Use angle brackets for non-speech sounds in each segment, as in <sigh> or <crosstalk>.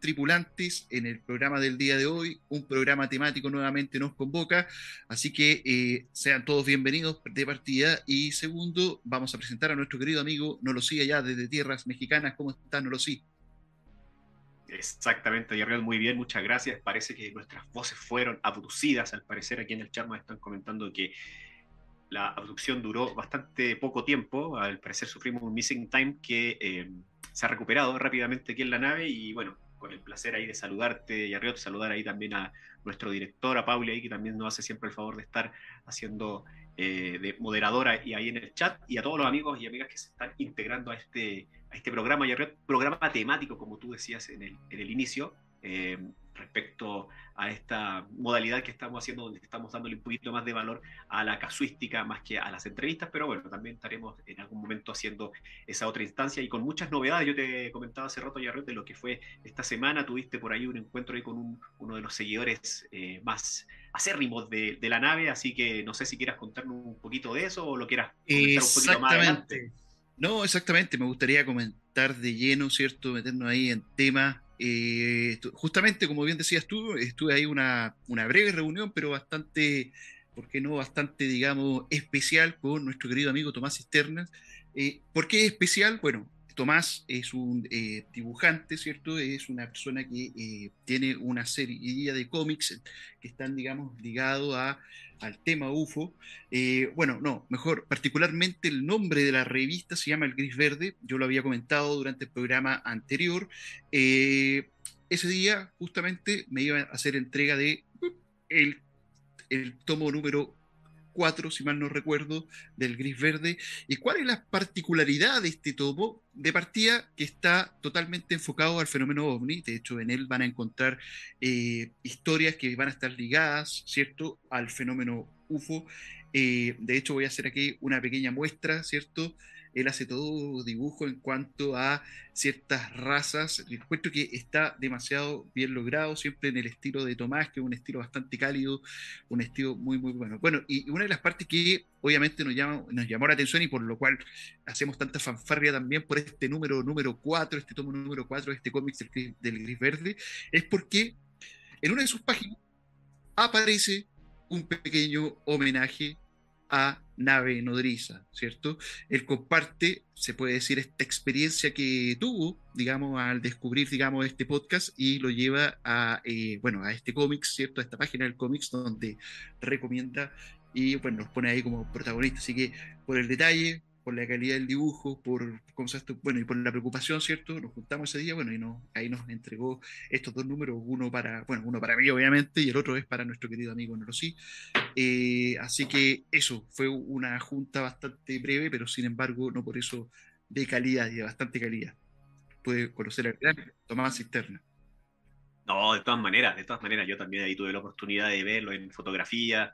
Tripulantes. En el programa del día de hoy, un programa temático nuevamente nos convoca, así que eh, sean todos bienvenidos de partida. Y segundo, vamos a presentar a nuestro querido amigo Nolosí, allá desde tierras mexicanas. ¿Cómo está Nolosí? Exactamente, Yarriel, muy bien, muchas gracias. Parece que nuestras voces fueron abducidas. Al parecer, aquí en el chat nos están comentando que la abducción duró bastante poco tiempo. Al parecer, sufrimos un missing time que. Eh, se ha recuperado rápidamente aquí en la nave y bueno, con el placer ahí de saludarte, y Arriot, saludar ahí también a nuestro director, a Pauli, ahí, que también nos hace siempre el favor de estar haciendo eh, de moderadora y ahí en el chat, y a todos los amigos y amigas que se están integrando a este, a este programa, y programa temático, como tú decías en el, en el inicio, eh, respecto a esta modalidad que estamos haciendo, donde estamos dándole un poquito más de valor a la casuística más que a las entrevistas, pero bueno, también estaremos en algún momento haciendo esa otra instancia y con muchas novedades. Yo te comentaba hace rato, ya de lo que fue esta semana, tuviste por ahí un encuentro ahí con uno de los seguidores eh, más acérrimos de, de, la nave, así que no sé si quieras contarnos un poquito de eso o lo quieras comentar un poquito más adelante. No, exactamente, me gustaría comentar de lleno, ¿cierto? Meternos ahí en temas eh, justamente, como bien decías tú, estuve ahí una, una breve reunión, pero bastante, ¿por qué no? Bastante, digamos, especial con nuestro querido amigo Tomás Cisternas. Eh, ¿Por qué especial? Bueno, Tomás es un eh, dibujante, ¿cierto? Es una persona que tiene una serie de cómics que están, digamos, ligados al tema UFO. Eh, bueno, no, mejor, particularmente el nombre de la revista se llama El Gris Verde, yo lo había comentado durante el programa anterior. Eh, ese día justamente me iba a hacer entrega de el tomo número 4, si mal no recuerdo, del gris verde. ¿Y cuál es la particularidad de este tomo? De partida que está totalmente enfocado al fenómeno ovni. De hecho, en él van a encontrar eh, historias que van a estar ligadas, ¿cierto?, al fenómeno UFO. Eh, de hecho, voy a hacer aquí una pequeña muestra, ¿cierto?, él hace todo dibujo en cuanto a ciertas razas. Encuentro que está demasiado bien logrado, siempre en el estilo de Tomás, que es un estilo bastante cálido, un estilo muy, muy bueno. Bueno, y una de las partes que obviamente nos, llama, nos llamó la atención y por lo cual hacemos tanta fanfarria también por este número número 4, este tomo número 4 de este cómic del, del Gris Verde, es porque en una de sus páginas aparece un pequeño homenaje a nave nodriza, ¿cierto? Él comparte, se puede decir, esta experiencia que tuvo, digamos, al descubrir, digamos, este podcast y lo lleva a, eh, bueno, a este cómic, ¿cierto? A esta página del cómics donde recomienda y, bueno, nos pone ahí como protagonista. Así que por el detalle, por la calidad del dibujo, por, bueno, y por la preocupación, ¿cierto? Nos juntamos ese día, bueno, y no, ahí nos entregó estos dos números, uno para, bueno, uno para mí, obviamente, y el otro es para nuestro querido amigo Norosí. Eh, así que eso, fue una junta bastante breve, pero sin embargo, no por eso de calidad y de bastante calidad. Puede conocer al gran Tomás Cisterna. No, de todas maneras, de todas maneras, yo también ahí tuve la oportunidad de verlo en fotografía,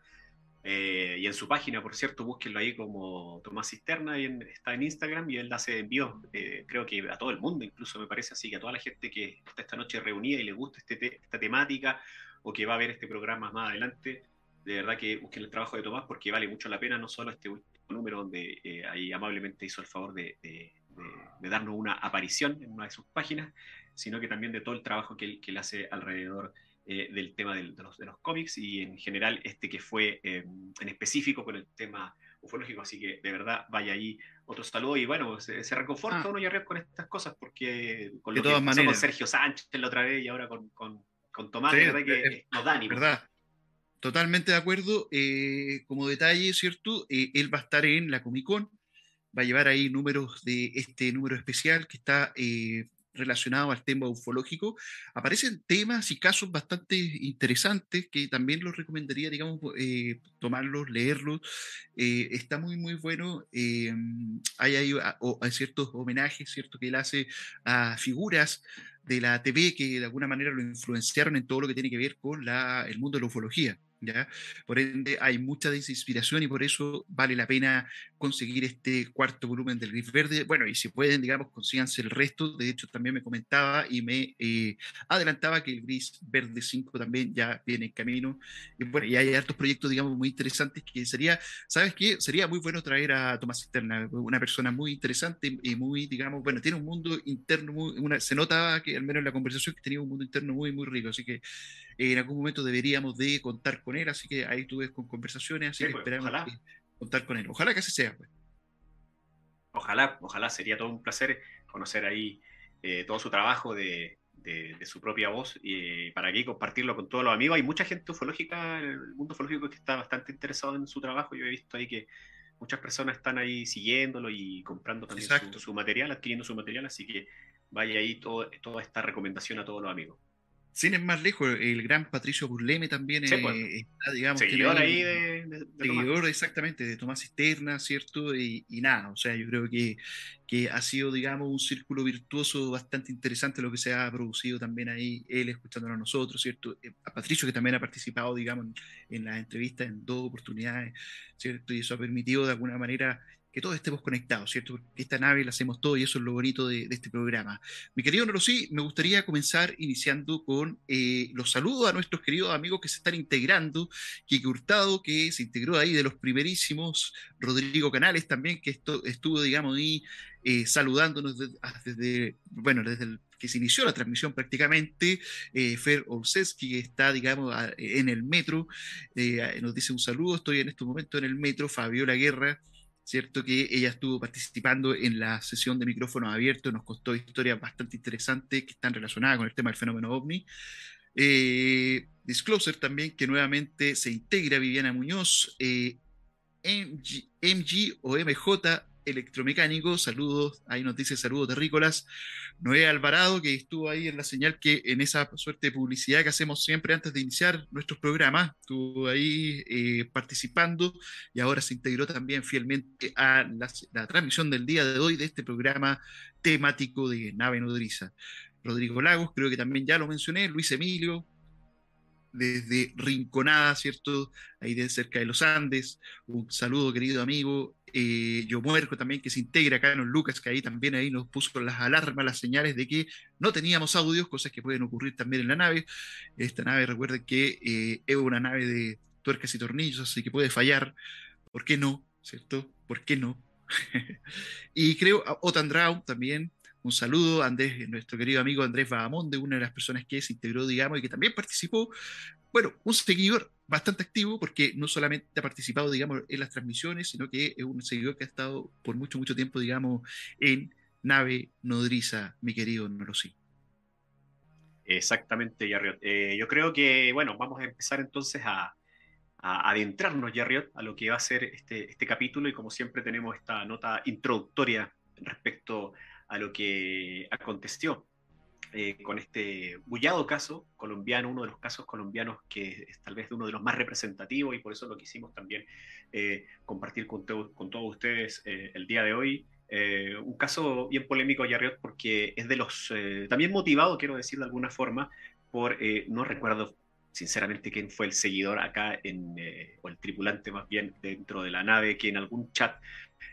eh, y en su página, por cierto, búsquenlo ahí como Tomás Cisterna, y está en Instagram y él hace envíos, eh, creo que a todo el mundo, incluso me parece así, que a toda la gente que está esta noche reunida y le gusta este esta temática o que va a ver este programa más adelante, de verdad que busquen el trabajo de Tomás porque vale mucho la pena, no solo este último número donde eh, ahí amablemente hizo el favor de, darnos una aparición en una de sus páginas, sino que también de todo el trabajo que él, que hace alrededor eh, del tema de, los, de, los, cómics y en general este que fue eh, en específico con el tema ufológico. Así que de verdad vaya ahí otro saludo y bueno, se, reconforta ah. uno ya con estas cosas porque con lo que pasó con Sergio Sánchez la otra vez y ahora con, con, con Tomás, de verdad que nos da ¿Verdad? Totalmente de acuerdo. Eh, como detalle, ¿cierto? él va a estar en la Comic Con, va a llevar ahí números de este número especial que está relacionado al tema ufológico, aparecen temas y casos bastante interesantes que también los recomendaría, digamos, eh, tomarlos, leerlos. Eh, está muy, muy bueno. Eh, hay, hay, ciertos homenajes, ¿cierto? Que él hace a figuras de la TV que de alguna manera lo influenciaron en todo lo que tiene que ver con la, el mundo de la ufología. ¿Ya? Por ende, hay mucha desinspiración y por eso vale la pena conseguir este cuarto volumen del Gris Verde. Bueno, y si pueden, digamos, consíganse el resto. De hecho, también me comentaba y me eh, adelantaba que el Gris Verde 5 también ya viene en camino. Y bueno, y hay hartos proyectos, digamos, muy interesantes que sería, ¿sabes qué? Sería muy bueno traer a Tomás Cisterna, una persona muy interesante y muy, digamos, bueno, tiene un mundo interno, muy, una, se nota que al menos en la conversación que tenía un mundo interno muy, muy rico. Así que en algún momento deberíamos de contar con él, así que ahí tú ves con conversaciones, así que pues, esperamos contar con él. Ojalá que así sea. Pues. Ojalá, ojalá, sería todo un placer conocer ahí eh, todo su trabajo de, de, su propia voz y para aquí compartirlo con todos los amigos. Hay mucha gente ufológica, el mundo ufológico que está bastante interesado en su trabajo. Yo he visto ahí que muchas personas están ahí siguiéndolo y comprando también su, su, material, adquiriendo su material, así que vaya ahí todo, toda esta recomendación a todos los amigos. Sin ir más lejos, el gran Patricio Burleme también pues. está, digamos. Seguidor ahí de, Seguidor, exactamente, de Tomás Cisterna, ¿cierto? Y, nada, o sea, yo creo que, que ha sido, digamos, un círculo virtuoso bastante interesante lo que se ha producido también ahí, él escuchándonos a nosotros, ¿cierto? Eh, a Patricio, que también ha participado, digamos, en, en las entrevistas en dos oportunidades, ¿cierto? Y eso ha permitido de alguna manera que todos estemos conectados, ¿cierto? Porque esta nave la hacemos todo y eso es lo bonito de, este programa. Mi querido Norosí, me gustaría comenzar iniciando con eh, los saludos a nuestros queridos amigos que se están integrando, Kike Hurtado, que se integró ahí de los primerísimos, Rodrigo Canales también, que estuvo, digamos, ahí eh, saludándonos ah, desde, bueno, desde que se inició la transmisión prácticamente, eh, Fer Olseski, que está, digamos, en el metro, nos dice un saludo, estoy en este momento en el metro, Fabiola Guerra, ¿cierto? Que ella estuvo participando en la sesión de micrófonos abiertos, nos costó historias bastante interesantes que están relacionadas con el tema del fenómeno ovni. Eh, Disclosure también, que nuevamente se integra Viviana Muñoz, eh, MG o MJ electromecánico, saludos, ahí nos dice saludos terrícolas, Noé Alvarado, que estuvo ahí en la señal que en esa suerte de publicidad que hacemos siempre antes de iniciar nuestros programas, estuvo ahí eh, participando y ahora se integró también fielmente a la, transmisión del día de hoy de este programa temático de Nave Nodriza. Rodrigo Lagos, creo que también ya lo mencioné, Luis Emilio, desde Rinconada, ¿cierto? Ahí de cerca de los Andes. Un saludo, querido amigo. Eh, Yo Muerco también, que se integra acá en los Lucas, que ahí también ahí nos puso las alarmas, las señales de que no teníamos audios, cosas que pueden ocurrir también en la nave. Esta nave, recuerden que eh, es una nave de tuercas y tornillos, así que puede fallar. ¿Por qué no? ¿Cierto? ¿Por qué no? <laughs> y creo, Otandrau también, un saludo Andrés, nuestro querido amigo Andrés de una de las personas que se integró, digamos, y que también participó. Bueno, un seguidor bastante activo porque no solamente ha participado, digamos, en las transmisiones, sino que es un seguidor que ha estado por mucho, mucho tiempo, digamos, en nave nodriza, mi querido Norosí. Exactamente, Yarriot. Eh, yo creo que, bueno, vamos a empezar entonces a, a adentrarnos, Yarriot, a lo que va a ser este, este capítulo y como siempre tenemos esta nota introductoria respecto a lo que aconteció eh, con este bullado caso colombiano, uno de los casos colombianos que es tal vez uno de los más representativos y por eso lo quisimos también eh, compartir con, con, todos ustedes eh, el día de hoy. un caso bien polémico, Yarriot, porque es de los, también motivado, quiero decir de alguna forma, por, no recuerdo sinceramente quién fue el seguidor acá, en, o el tripulante más bien dentro de la nave, que en algún chat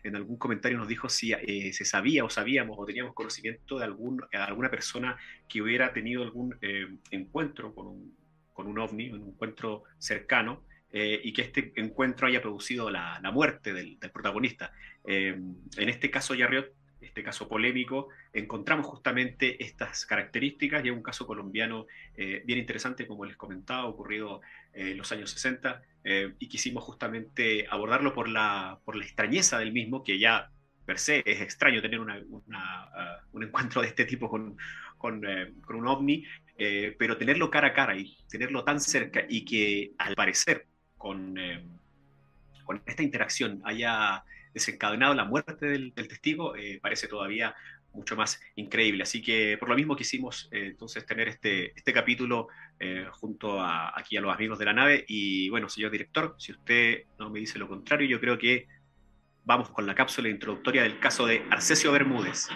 en algún comentario nos dijo si eh, se sabía o sabíamos o teníamos conocimiento de algún, alguna persona que hubiera tenido algún eh, encuentro con un, con un ovni, un encuentro cercano, eh, y que este encuentro haya producido la, la muerte del, del protagonista. en este caso, Yarriot, este caso polémico, encontramos justamente estas características y es un caso colombiano bien interesante, como les comentaba, ocurrido en los años 60, eh, y quisimos justamente abordarlo por la, por la extrañeza del mismo, que ya per se es extraño tener una, uh, un encuentro de este tipo con, con, eh, con un ovni, eh, pero tenerlo cara a cara y tenerlo tan cerca y que al parecer con, con esta interacción haya desencadenado la muerte del, testigo, parece todavía mucho más increíble. Así que por lo mismo quisimos eh, entonces tener este, este capítulo eh, junto a, aquí a los amigos de la nave. Y bueno, señor director, si usted no me dice lo contrario, yo creo que vamos con la cápsula introductoria del caso de Arcesio Bermúdez,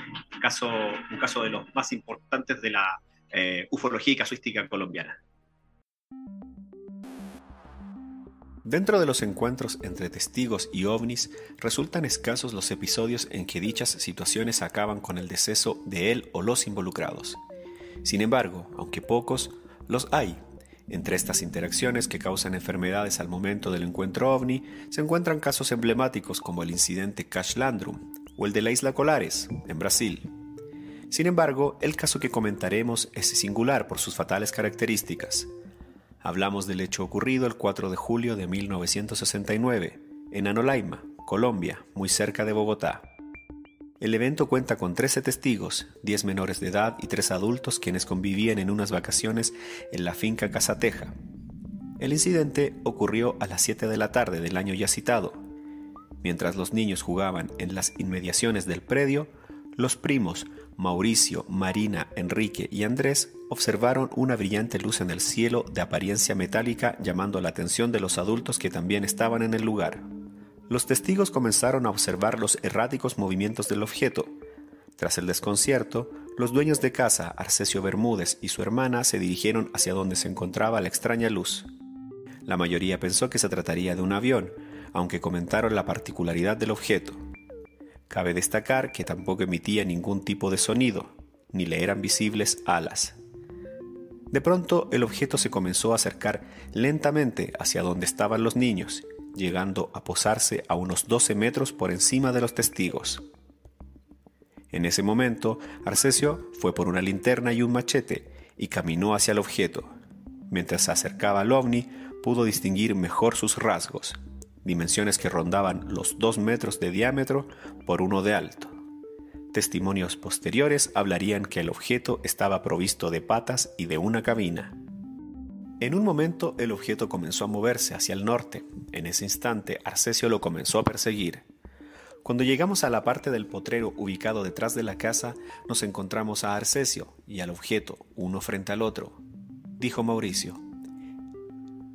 caso, un caso de los más importantes de la, eh, ufología y casuística colombiana. Dentro de los encuentros entre testigos y ovnis, resultan escasos los episodios en que dichas situaciones acaban con el deceso de él o los involucrados. Sin embargo, aunque pocos, los hay. Entre estas interacciones que causan enfermedades al momento del encuentro ovni, se encuentran casos emblemáticos como el incidente Cash Landrum o el de la isla Colares, en Brasil. Sin embargo, el caso que comentaremos es singular por sus fatales características. Hablamos del hecho ocurrido el 4 de julio de 1969, en Anolaima, Colombia, muy cerca de Bogotá. El evento cuenta con 13 testigos, 10 menores de edad y 3 adultos quienes convivían en unas vacaciones en la finca Casateja. El incidente ocurrió a las 7 de la tarde del año ya citado. Mientras los niños jugaban en las inmediaciones del predio, los primos Mauricio, Marina, Enrique y Andrés observaron una brillante luz en el cielo de apariencia metálica llamando la atención de los adultos que también estaban en el lugar. Los testigos comenzaron a observar los erráticos movimientos del objeto. Tras el desconcierto, los dueños de casa, Arcesio Bermúdez y su hermana, se dirigieron hacia donde se encontraba la extraña luz. La mayoría pensó que se trataría de un avión, aunque comentaron la particularidad del objeto. Cabe destacar que tampoco emitía ningún tipo de sonido, ni le eran visibles alas. De pronto el objeto se comenzó a acercar lentamente hacia donde estaban los niños, llegando a posarse a unos 12 metros por encima de los testigos. En ese momento, Arcesio fue por una linterna y un machete y caminó hacia el objeto. Mientras se acercaba al ovni, pudo distinguir mejor sus rasgos, dimensiones que rondaban los 2 metros de diámetro por uno de alto. Testimonios posteriores hablarían que el objeto estaba provisto de patas y de una cabina. En un momento el objeto comenzó a moverse hacia el norte. En ese instante Arcesio lo comenzó a perseguir. Cuando llegamos a la parte del potrero ubicado detrás de la casa, nos encontramos a Arcesio y al objeto, uno frente al otro. Dijo Mauricio,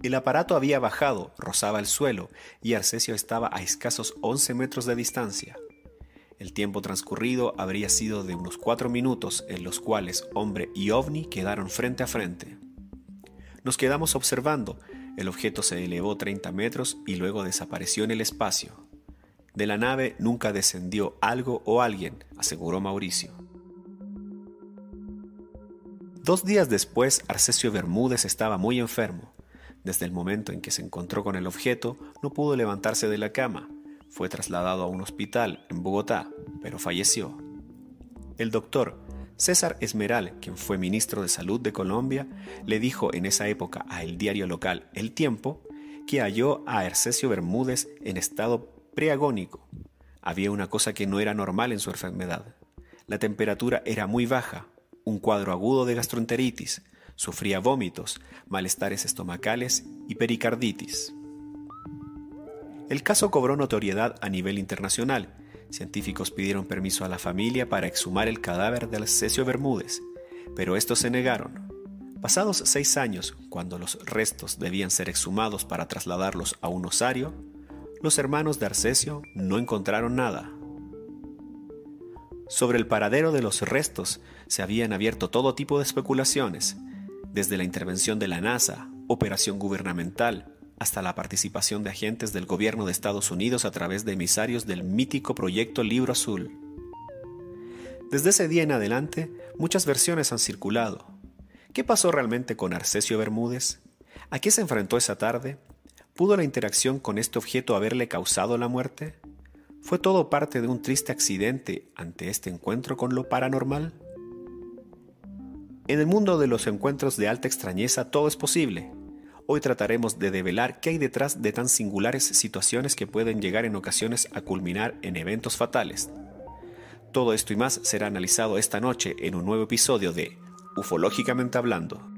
el aparato había bajado, rozaba el suelo, y Arcesio estaba a escasos 11 metros de distancia. El tiempo transcurrido habría sido de unos cuatro minutos en los cuales hombre y ovni quedaron frente a frente. Nos quedamos observando, el objeto se elevó 30 metros y luego desapareció en el espacio. De la nave nunca descendió algo o alguien, aseguró Mauricio. Dos días después, Arcesio Bermúdez estaba muy enfermo. Desde el momento en que se encontró con el objeto, no pudo levantarse de la cama. Fue trasladado a un hospital en Bogotá, pero falleció. El doctor César Esmeral, quien fue ministro de Salud de Colombia, le dijo en esa época a el diario local El Tiempo que halló a Hercesio Bermúdez en estado preagónico. Había una cosa que no era normal en su enfermedad. La temperatura era muy baja, un cuadro agudo de gastroenteritis, Sufría vómitos, malestares estomacales y pericarditis. El caso cobró notoriedad a nivel internacional. Científicos pidieron permiso a la familia para exhumar el cadáver del Cesio Bermúdez, pero estos se negaron. Pasados seis años, cuando los restos debían ser exhumados para trasladarlos a un osario, los hermanos de Arcesio no encontraron nada. Sobre el paradero de los restos se habían abierto todo tipo de especulaciones, desde la intervención de la NASA, operación gubernamental, hasta la participación de agentes del gobierno de Estados Unidos a través de emisarios del mítico proyecto Libro Azul. Desde ese día en adelante, muchas versiones han circulado. ¿Qué pasó realmente con Arcesio Bermúdez? ¿A qué se enfrentó esa tarde? ¿Pudo la interacción con este objeto haberle causado la muerte? ¿Fue todo parte de un triste accidente ante este encuentro con lo paranormal? En el mundo de los encuentros de alta extrañeza todo es posible. Hoy trataremos de develar qué hay detrás de tan singulares situaciones que pueden llegar en ocasiones a culminar en eventos fatales. Todo esto y más será analizado esta noche en un nuevo episodio de Ufológicamente Hablando.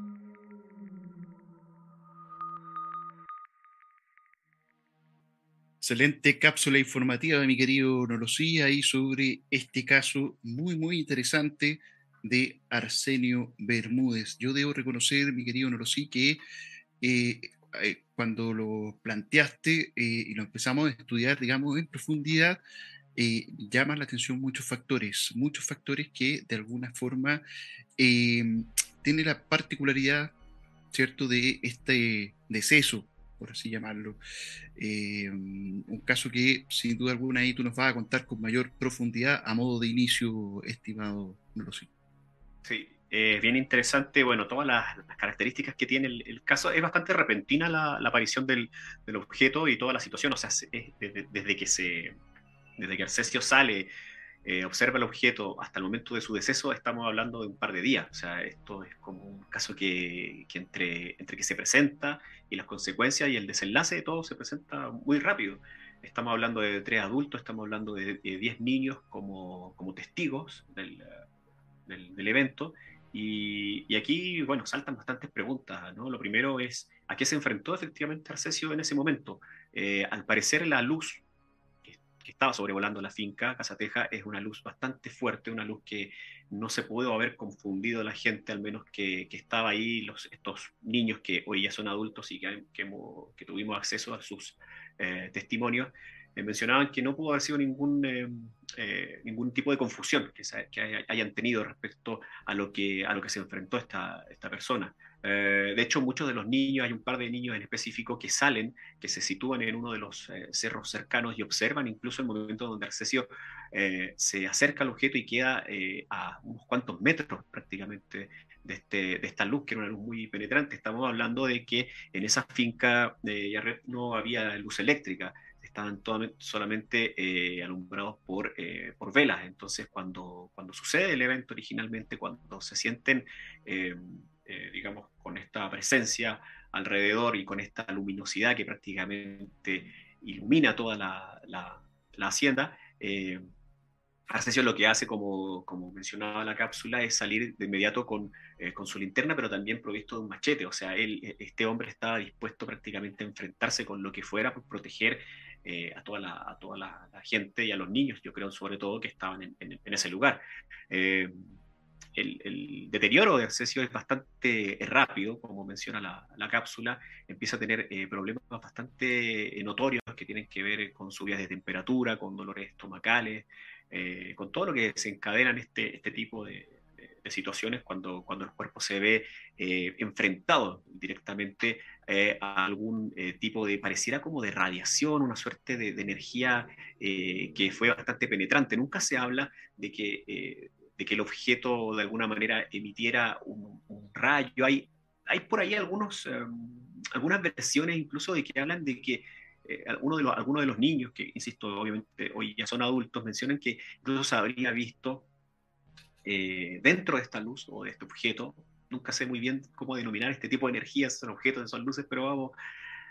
Excelente cápsula informativa de mi querido Nolosí ahí sobre este caso muy, muy interesante de Arsenio Bermúdez. Yo debo reconocer, mi querido Norosí, que eh, eh, cuando lo planteaste eh, y lo empezamos a estudiar, digamos, en profundidad, llaman la atención muchos factores, muchos factores que de alguna forma tiene la particularidad, ¿cierto?, de este deceso, por así llamarlo. Eh, un caso que, sin duda alguna, ahí tú nos vas a contar con mayor profundidad a modo de inicio, estimado Rosy. Sí, eh, bien interesante, bueno, todas las, características que tiene el, caso. Es bastante repentina la, aparición del, objeto y toda la situación, o sea, desde, que se, desde que Arcesio sale eh, observa el objeto hasta el momento de su deceso, estamos hablando de un par de días. O sea, esto es como un caso que, entre, entre que se presenta y las consecuencias y el desenlace de todo se presenta muy rápido. Estamos hablando de tres adultos, estamos hablando de, diez niños como, como testigos del, del, evento. Y, y, aquí, bueno, saltan bastantes preguntas. ¿no? Lo primero es, ¿a qué se enfrentó efectivamente Arcesio en ese momento? Eh, al parecer la luz que estaba sobrevolando la finca, Casateja, es una luz bastante fuerte, una luz que no se pudo haber confundido la gente, al menos que, que estaba ahí, los, estos niños que hoy ya son adultos y que, que, tuvimos acceso a sus eh, testimonios, mencionaban que no pudo haber sido ningún, eh, ningún tipo de confusión que, que, hayan tenido respecto a lo que, a lo que se enfrentó esta, esta persona. Eh, de hecho, muchos de los niños, hay un par de niños en específico que salen, que se sitúan en uno de los eh, cerros cercanos y observan incluso el momento donde Arcesio eh, se acerca al objeto y queda a unos cuantos metros prácticamente de, este, de esta luz, que era una luz muy penetrante. Estamos hablando de que en esa finca de Yarret no había luz eléctrica, estaban solamente alumbrados por, por velas. Entonces, cuando, cuando sucede el evento originalmente, cuando se sienten eh, digamos, con esta presencia alrededor y con esta luminosidad que prácticamente ilumina toda la, la, hacienda, eh, Arcesio lo que hace, como, como, mencionaba la cápsula, es salir de inmediato con, eh, con, su linterna, pero también provisto de un machete. O sea, él, e, este hombre estaba dispuesto prácticamente a enfrentarse con lo que fuera por proteger a toda, la, a toda la, gente y a los niños, yo creo, sobre todo, que estaban en, ese lugar. El, deterioro de Arcesio es bastante rápido, como menciona la, cápsula, empieza a tener eh, problemas bastante eh, notorios que tienen que ver con subidas de temperatura, con dolores estomacales, eh, con todo lo que se este, este tipo de, situaciones cuando, cuando el cuerpo se ve enfrentado directamente a algún tipo de, pareciera como de radiación, una suerte de, energía que fue bastante penetrante. Nunca se habla de que de que el objeto de alguna manera emitiera un, rayo. Hay, hay por ahí algunos, algunas versiones incluso de que hablan de que eh, de los, algunos de los niños, que insisto, obviamente hoy ya son adultos, mencionan que incluso se habría visto eh, dentro de esta luz o de este objeto, nunca sé muy bien cómo denominar este tipo de energías, son objetos, son luces, pero vamos,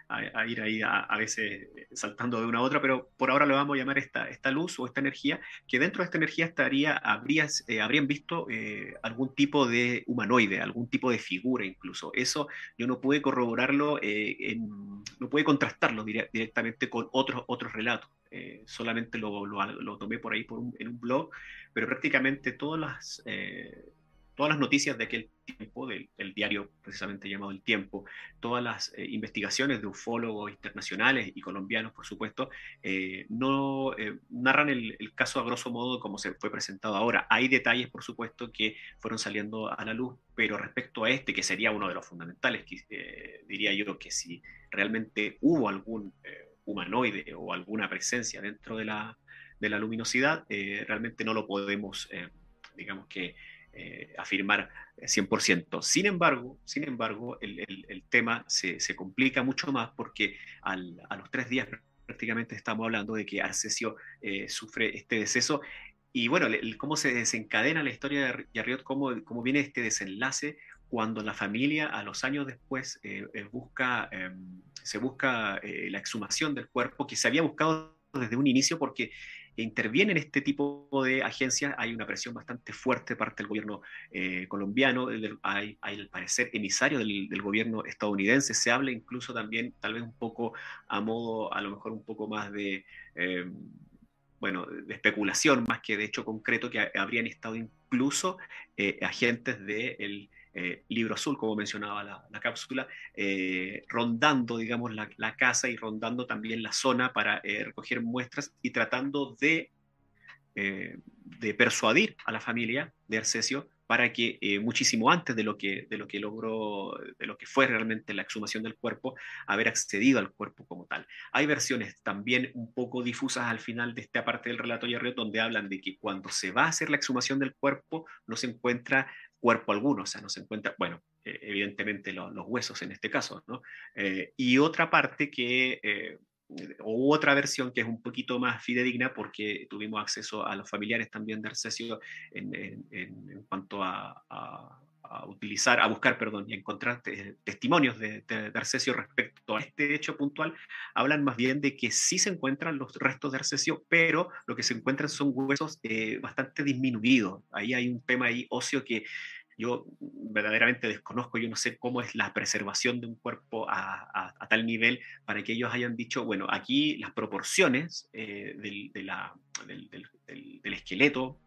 a, ir ahí a, veces eh, saltando de una a otra, pero por ahora lo vamos a llamar esta, esta luz o esta energía, que dentro de esta energía estaría, habrías, eh, habrían visto eh, algún tipo de humanoide, algún tipo de figura incluso. Eso yo no pude corroborarlo, no pude contrastarlo directamente con otros, otros relatos. Solamente lo, lo, tomé por ahí en un blog, pero prácticamente todas las todas las noticias de aquel tiempo, del, diario precisamente llamado El Tiempo, todas las eh, investigaciones de ufólogos internacionales y colombianos, por supuesto, eh, no eh, narran el, caso a grosso modo como se fue presentado ahora. Hay detalles, por supuesto, que fueron saliendo a la luz, pero respecto a este, que sería uno de los fundamentales, diría yo que si realmente hubo algún humanoide o alguna presencia dentro de la, de la luminosidad, realmente no lo podemos, digamos que, eh, afirmar 100%. Sin embargo, sin embargo el, tema se, complica mucho más porque a los tres días prácticamente estamos hablando de que Arcesio eh, sufre este deceso. Y bueno, cómo se desencadena la historia de Yarriot, cómo, cómo viene este desenlace cuando la familia a los años después eh, busca, em, se busca la exhumación del cuerpo que se había buscado desde un inicio porque intervienen este tipo de agencias, hay una presión bastante fuerte parte del gobierno eh, colombiano, hay, al parecer emisario del, gobierno estadounidense, se habla incluso también, tal vez un poco a modo, a lo mejor un poco más de... Em, bueno, de especulación más que de hecho concreto, que habrían estado incluso eh, agentes del eh, libro azul, como mencionaba la, cápsula, eh, rondando, digamos, la, casa y rondando también la zona para eh, recoger muestras y tratando de de persuadir a la familia de Arcesio para que muchísimo antes de lo que, de lo que logró, de lo que fue realmente la exhumación del cuerpo, haber accedido al cuerpo como tal. Hay versiones también un poco difusas al final de esta parte del relato Yarriot donde hablan de que cuando se va a hacer la exhumación del cuerpo no se encuentra cuerpo alguno, o sea, no se encuentra, bueno, eh, evidentemente los huesos en este caso, ¿no? Eh, y otra parte que o otra versión que es un poquito más fidedigna porque tuvimos acceso a los familiares también de Arcesio en, en, cuanto a, a, utilizar, a buscar, perdón, y encontrar testimonios de, de, Arcesio respecto a este hecho puntual, hablan más bien de que sí se encuentran los restos de Arcesio, pero lo que se encuentran son huesos eh, bastante disminuidos. Ahí hay un tema ahí óseo que yo verdaderamente desconozco, yo no sé cómo es la preservación de un cuerpo a, tal nivel para que ellos hayan dicho, bueno, aquí las proporciones eh, del, del, esqueleto,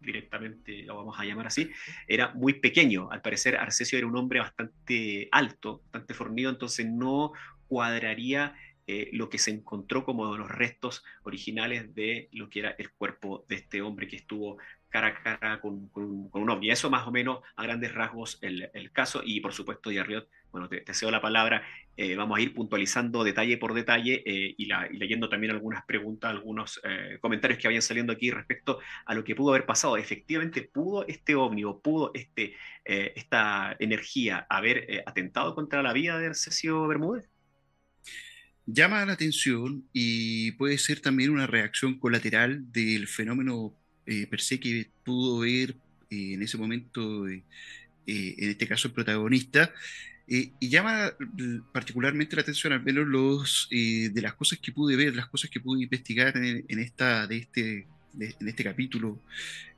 directamente lo vamos a llamar así, era muy pequeño. Al parecer Arcesio era un hombre bastante alto, bastante fornido, entonces no cuadraría eh, lo que se encontró como los restos originales de lo que era el cuerpo de este hombre que estuvo cara a cara con, con, un ovni. Eso más o menos a grandes rasgos el, el caso y por supuesto, Yarriot, bueno, te, cedo la palabra, eh, vamos a ir puntualizando detalle por detalle eh, y, leyendo también algunas preguntas, algunos eh, comentarios que vayan saliendo aquí respecto a lo que pudo haber pasado. Efectivamente, ¿pudo este ovni pudo este, esta energía haber atentado contra la vida de Arcesio Bermúdez? Llama la atención y puede ser también una reacción colateral del fenómeno per se que pudo ver en ese momento, en este caso el protagonista, y llama particularmente la atención, al menos los, de las cosas que pude ver, las cosas que pude investigar en, esta, de este, en este capítulo.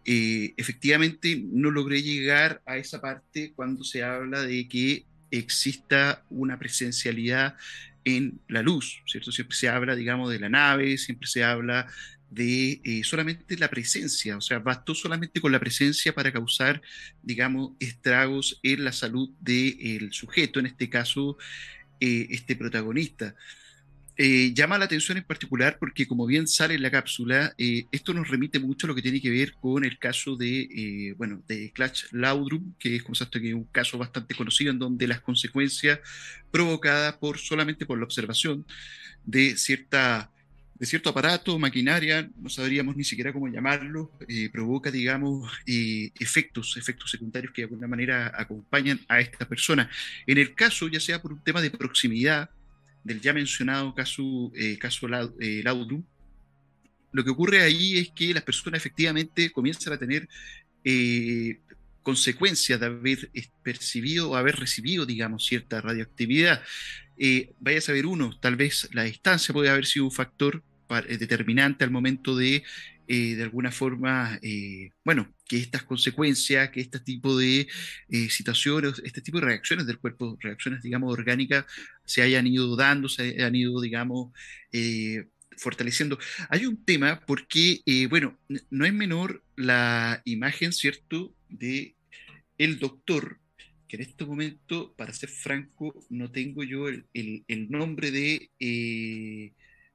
efectivamente, no logré llegar a esa parte cuando se habla de que exista una presencialidad en la luz, ¿cierto? Siempre se habla, digamos, de la nave, siempre se habla de eh, solamente la presencia, o sea, bastó solamente con la presencia para causar, digamos, estragos en la salud del sujeto, en este caso, eh, este protagonista. Eh, llama la atención en particular porque, como bien sale en la cápsula, esto nos remite mucho a lo que tiene que ver con el caso de, bueno, de Clutch Laudrum, que es, como que un caso bastante conocido en donde las consecuencias provocadas por solamente por la observación de cierta de cierto aparato, maquinaria, no sabríamos ni siquiera cómo llamarlo, eh, provoca, digamos, eh, efectos, efectos secundarios que de alguna manera acompañan a esta persona. En el caso, ya sea por un tema de proximidad del ya mencionado caso, eh, caso Laudum, lo que ocurre ahí es que las personas efectivamente comienzan a tener consecuencias de haber percibido o haber recibido, digamos, cierta radioactividad. vaya a saber uno, tal vez la distancia puede haber sido un factor eh, determinante al momento de, eh, de alguna forma, eh, bueno, que estas consecuencias, que este tipo de situaciones, este tipo de reacciones del cuerpo, reacciones, digamos, orgánicas, se hayan ido dando, se hayan ido, digamos, fortaleciendo. Hay un tema porque, bueno, no es menor la imagen, ¿cierto?, de el doctor, que en este momento, para ser franco, no tengo yo el, el nombre de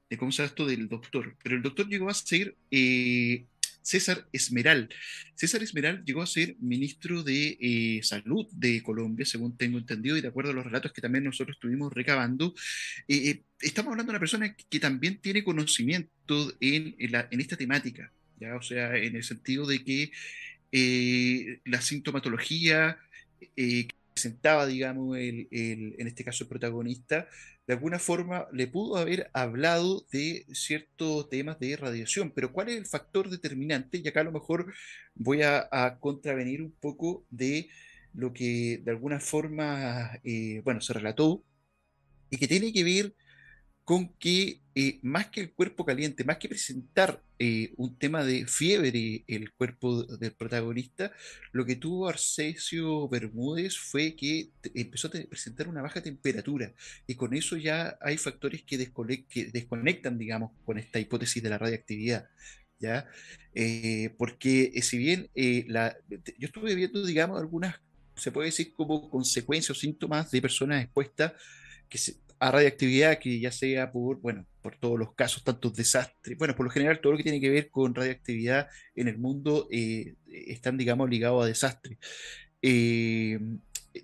de cómo se llama esto del doctor, pero el doctor llegó a ser eh, César Esmeral. César Esmeral llegó a ser ministro de eh, Salud de Colombia, según tengo entendido, y de acuerdo a los relatos que también nosotros estuvimos recabando, eh, estamos hablando de una persona que también tiene conocimiento en, en, esta temática, ¿ya? o sea, en el sentido de que la sintomatología que presentaba, digamos, el, en este caso el protagonista, de alguna forma le pudo haber hablado de ciertos temas de radiación, pero ¿cuál es el factor determinante? Y acá a lo mejor voy a, contravenir un poco de lo que de alguna forma, eh, bueno, se relató y que tiene que ver con que eh, más que el cuerpo caliente, más que presentar eh, un tema de fiebre el cuerpo del protagonista, lo que tuvo Arcesio Bermúdez fue que empezó a presentar una baja temperatura y con eso ya hay factores que, desconectan, digamos, con esta hipótesis de la radiactividad. ¿ya? Eh, porque si bien yo estuve viendo, digamos, algunas, se puede decir como consecuencias o síntomas de personas expuestas que se, a radiactividad que ya sea por, bueno, por todos los casos, tantos desastres, bueno, por lo general todo lo que tiene que ver con radiactividad en el mundo eh, están, digamos, ligados a desastres. Eh,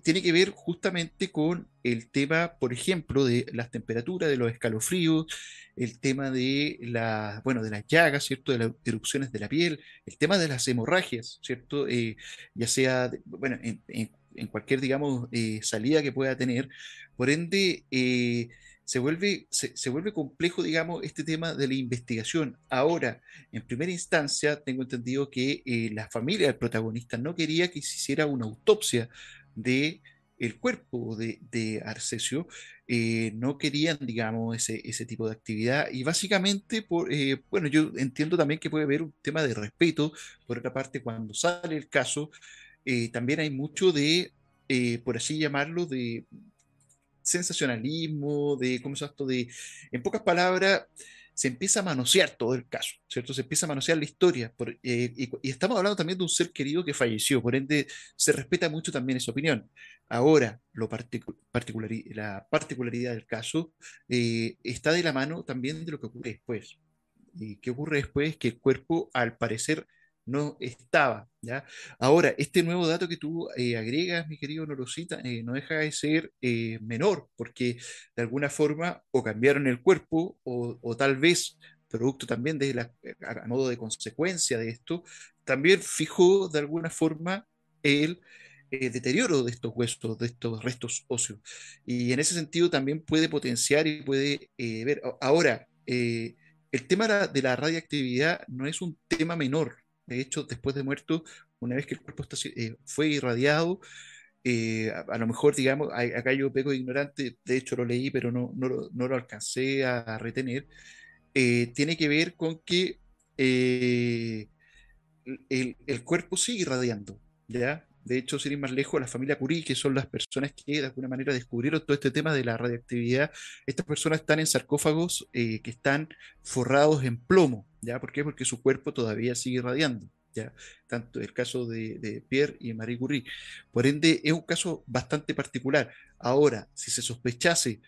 tiene que ver justamente con el tema, por ejemplo, de las temperaturas, de los escalofríos, el tema de, la, bueno, de las llagas, ¿cierto? De las erupciones de la piel, el tema de las hemorragias, ¿cierto? Eh, ya sea, bueno, en, cualquier, digamos, eh, salida que pueda tener. Por ende, eh, se vuelve, se, vuelve complejo, digamos, este tema de la investigación. Ahora, en primera instancia, tengo entendido que la familia del protagonista no quería que se hiciera una autopsia de el cuerpo de, de Arcesio, eh, no querían, digamos, ese, ese, tipo de actividad. Y básicamente, por, eh, bueno, yo entiendo también que puede haber un tema de respeto. Por otra parte, cuando sale el caso, eh, también hay mucho de, por así llamarlo, de sensacionalismo, de, ¿cómo se esto? De, en pocas palabras, se empieza a manosear todo el caso, ¿cierto? Se empieza a manosear la historia. Eh, y, estamos hablando también de un ser querido que falleció, por ende se respeta mucho también esa opinión. Ahora, lo la particularidad del caso eh, está de la mano también de lo que ocurre después. ¿Y qué ocurre después? Que el cuerpo, al parecer, no estaba. ¿ya? Ahora, este nuevo dato que tú eh, agregas, mi querido Norosita, eh, no deja de ser eh, menor, porque de alguna forma o cambiaron el cuerpo o, tal vez, producto también de la, a modo de consecuencia de esto, también fijó de alguna forma el deterioro de estos huesos, de estos restos óseos. Y en ese sentido también puede potenciar y puede ver. Ahora, el tema de la radiactividad no es un tema menor, de hecho, después de muerto, una vez que el cuerpo eh, fue irradiado, eh, a, lo mejor, digamos, acá yo pego ignorante, de hecho lo leí, pero no, no, lo, no lo alcancé a retener, eh, tiene que ver con que el, cuerpo sigue irradiando, ¿ya? De hecho, sin ir más lejos, la familia Curie, que son las personas que de alguna manera descubrieron todo este tema de la radiactividad, estas personas están en sarcófagos que están forrados en plomo, ¿ya? ¿Por qué? Porque su cuerpo todavía sigue irradiando, ¿ya? Tanto el caso de, Pierre y Marie Curie. Por ende, es un caso bastante particular. Ahora, si se sospechase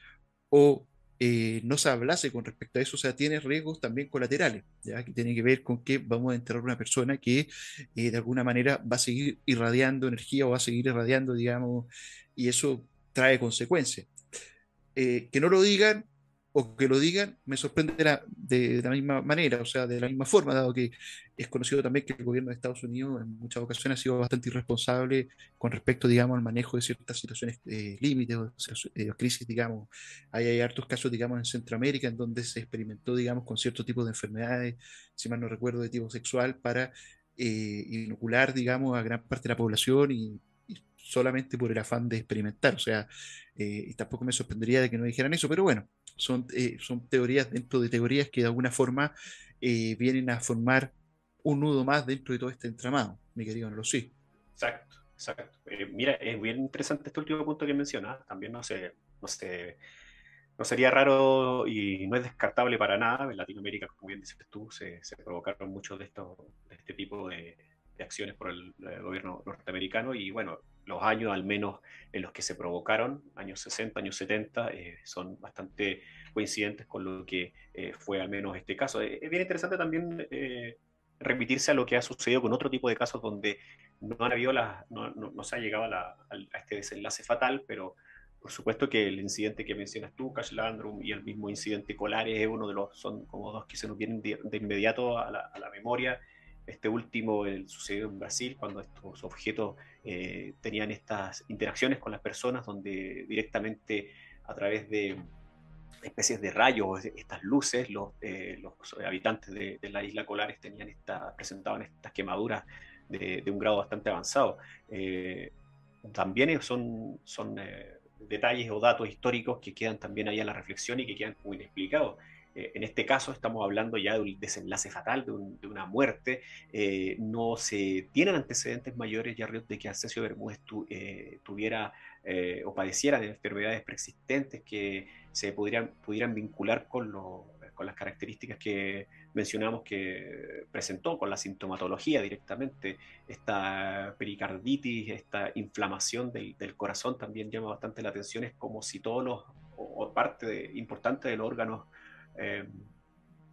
o eh, no se hablase con respecto a eso, o sea, tiene riesgos también colaterales, ¿ya? que tiene que ver con que vamos a enterrar una persona que eh, de alguna manera va a seguir irradiando energía o va a seguir irradiando, digamos, y eso trae consecuencias. Eh, que no lo digan o que lo digan, me sorprende de la, misma manera, o sea, de la misma forma, dado que es conocido también que el gobierno de Estados Unidos en muchas ocasiones ha sido bastante irresponsable con respecto, digamos, al manejo de ciertas situaciones eh, límites o eh, crisis, digamos. Hay, hay hartos casos, digamos, en Centroamérica en donde se experimentó, digamos, con cierto tipo de enfermedades, si mal no recuerdo, de tipo sexual, para eh, inocular, digamos, a gran parte de la población y solamente por el afán de experimentar. O sea, y tampoco me sorprendería de que no dijeran eso, pero bueno, son, eh, son teorías dentro de teorías que de alguna forma eh, vienen a formar un nudo más dentro de todo este entramado, mi querido no sí. Exacto, exacto. Eh, mira, es bien interesante este último punto que mencionas. También no sé, no sé, no sería raro y no es descartable para nada. En Latinoamérica, como bien dices tú, se, se provocaron muchos de, estos, de este tipo de, de acciones por el, gobierno norteamericano y bueno, los años al menos en los que se provocaron, años 60, años 70, eh, son bastante coincidentes con lo que eh, fue al menos este caso. Eh, es bien interesante también remitirse a lo que ha sucedido con otro tipo de casos donde no, han habido la, no, no, se ha llegado a, este desenlace fatal, pero por supuesto que el incidente que mencionas tú, Cash Landrum, y el mismo incidente Colares es uno de los, son como dos que se nos vienen de, inmediato a la memoria este último el, sucedió en Brasil, cuando estos objetos eh, tenían estas interacciones con las personas, donde directamente a través de especies de rayos, estas luces, los, eh, los habitantes de, la isla Colares tenían esta, presentaban estas quemaduras de, un grado bastante avanzado. Eh, también son, son detalles o datos históricos que quedan también ahí a la reflexión y que quedan muy inexplicados. Eh, en este caso estamos hablando ya de un desenlace fatal, de, una muerte. Eh, no se tienen antecedentes mayores ya de que Arcesio Bermúdez eh, tuviera o padeciera de enfermedades preexistentes que se pudieran, pudieran vincular con, con las características que mencionamos que presentó, con la sintomatología directamente. Esta pericarditis, esta inflamación del, del corazón también llama bastante la atención. Es como si todos los o, parte importante de los órganos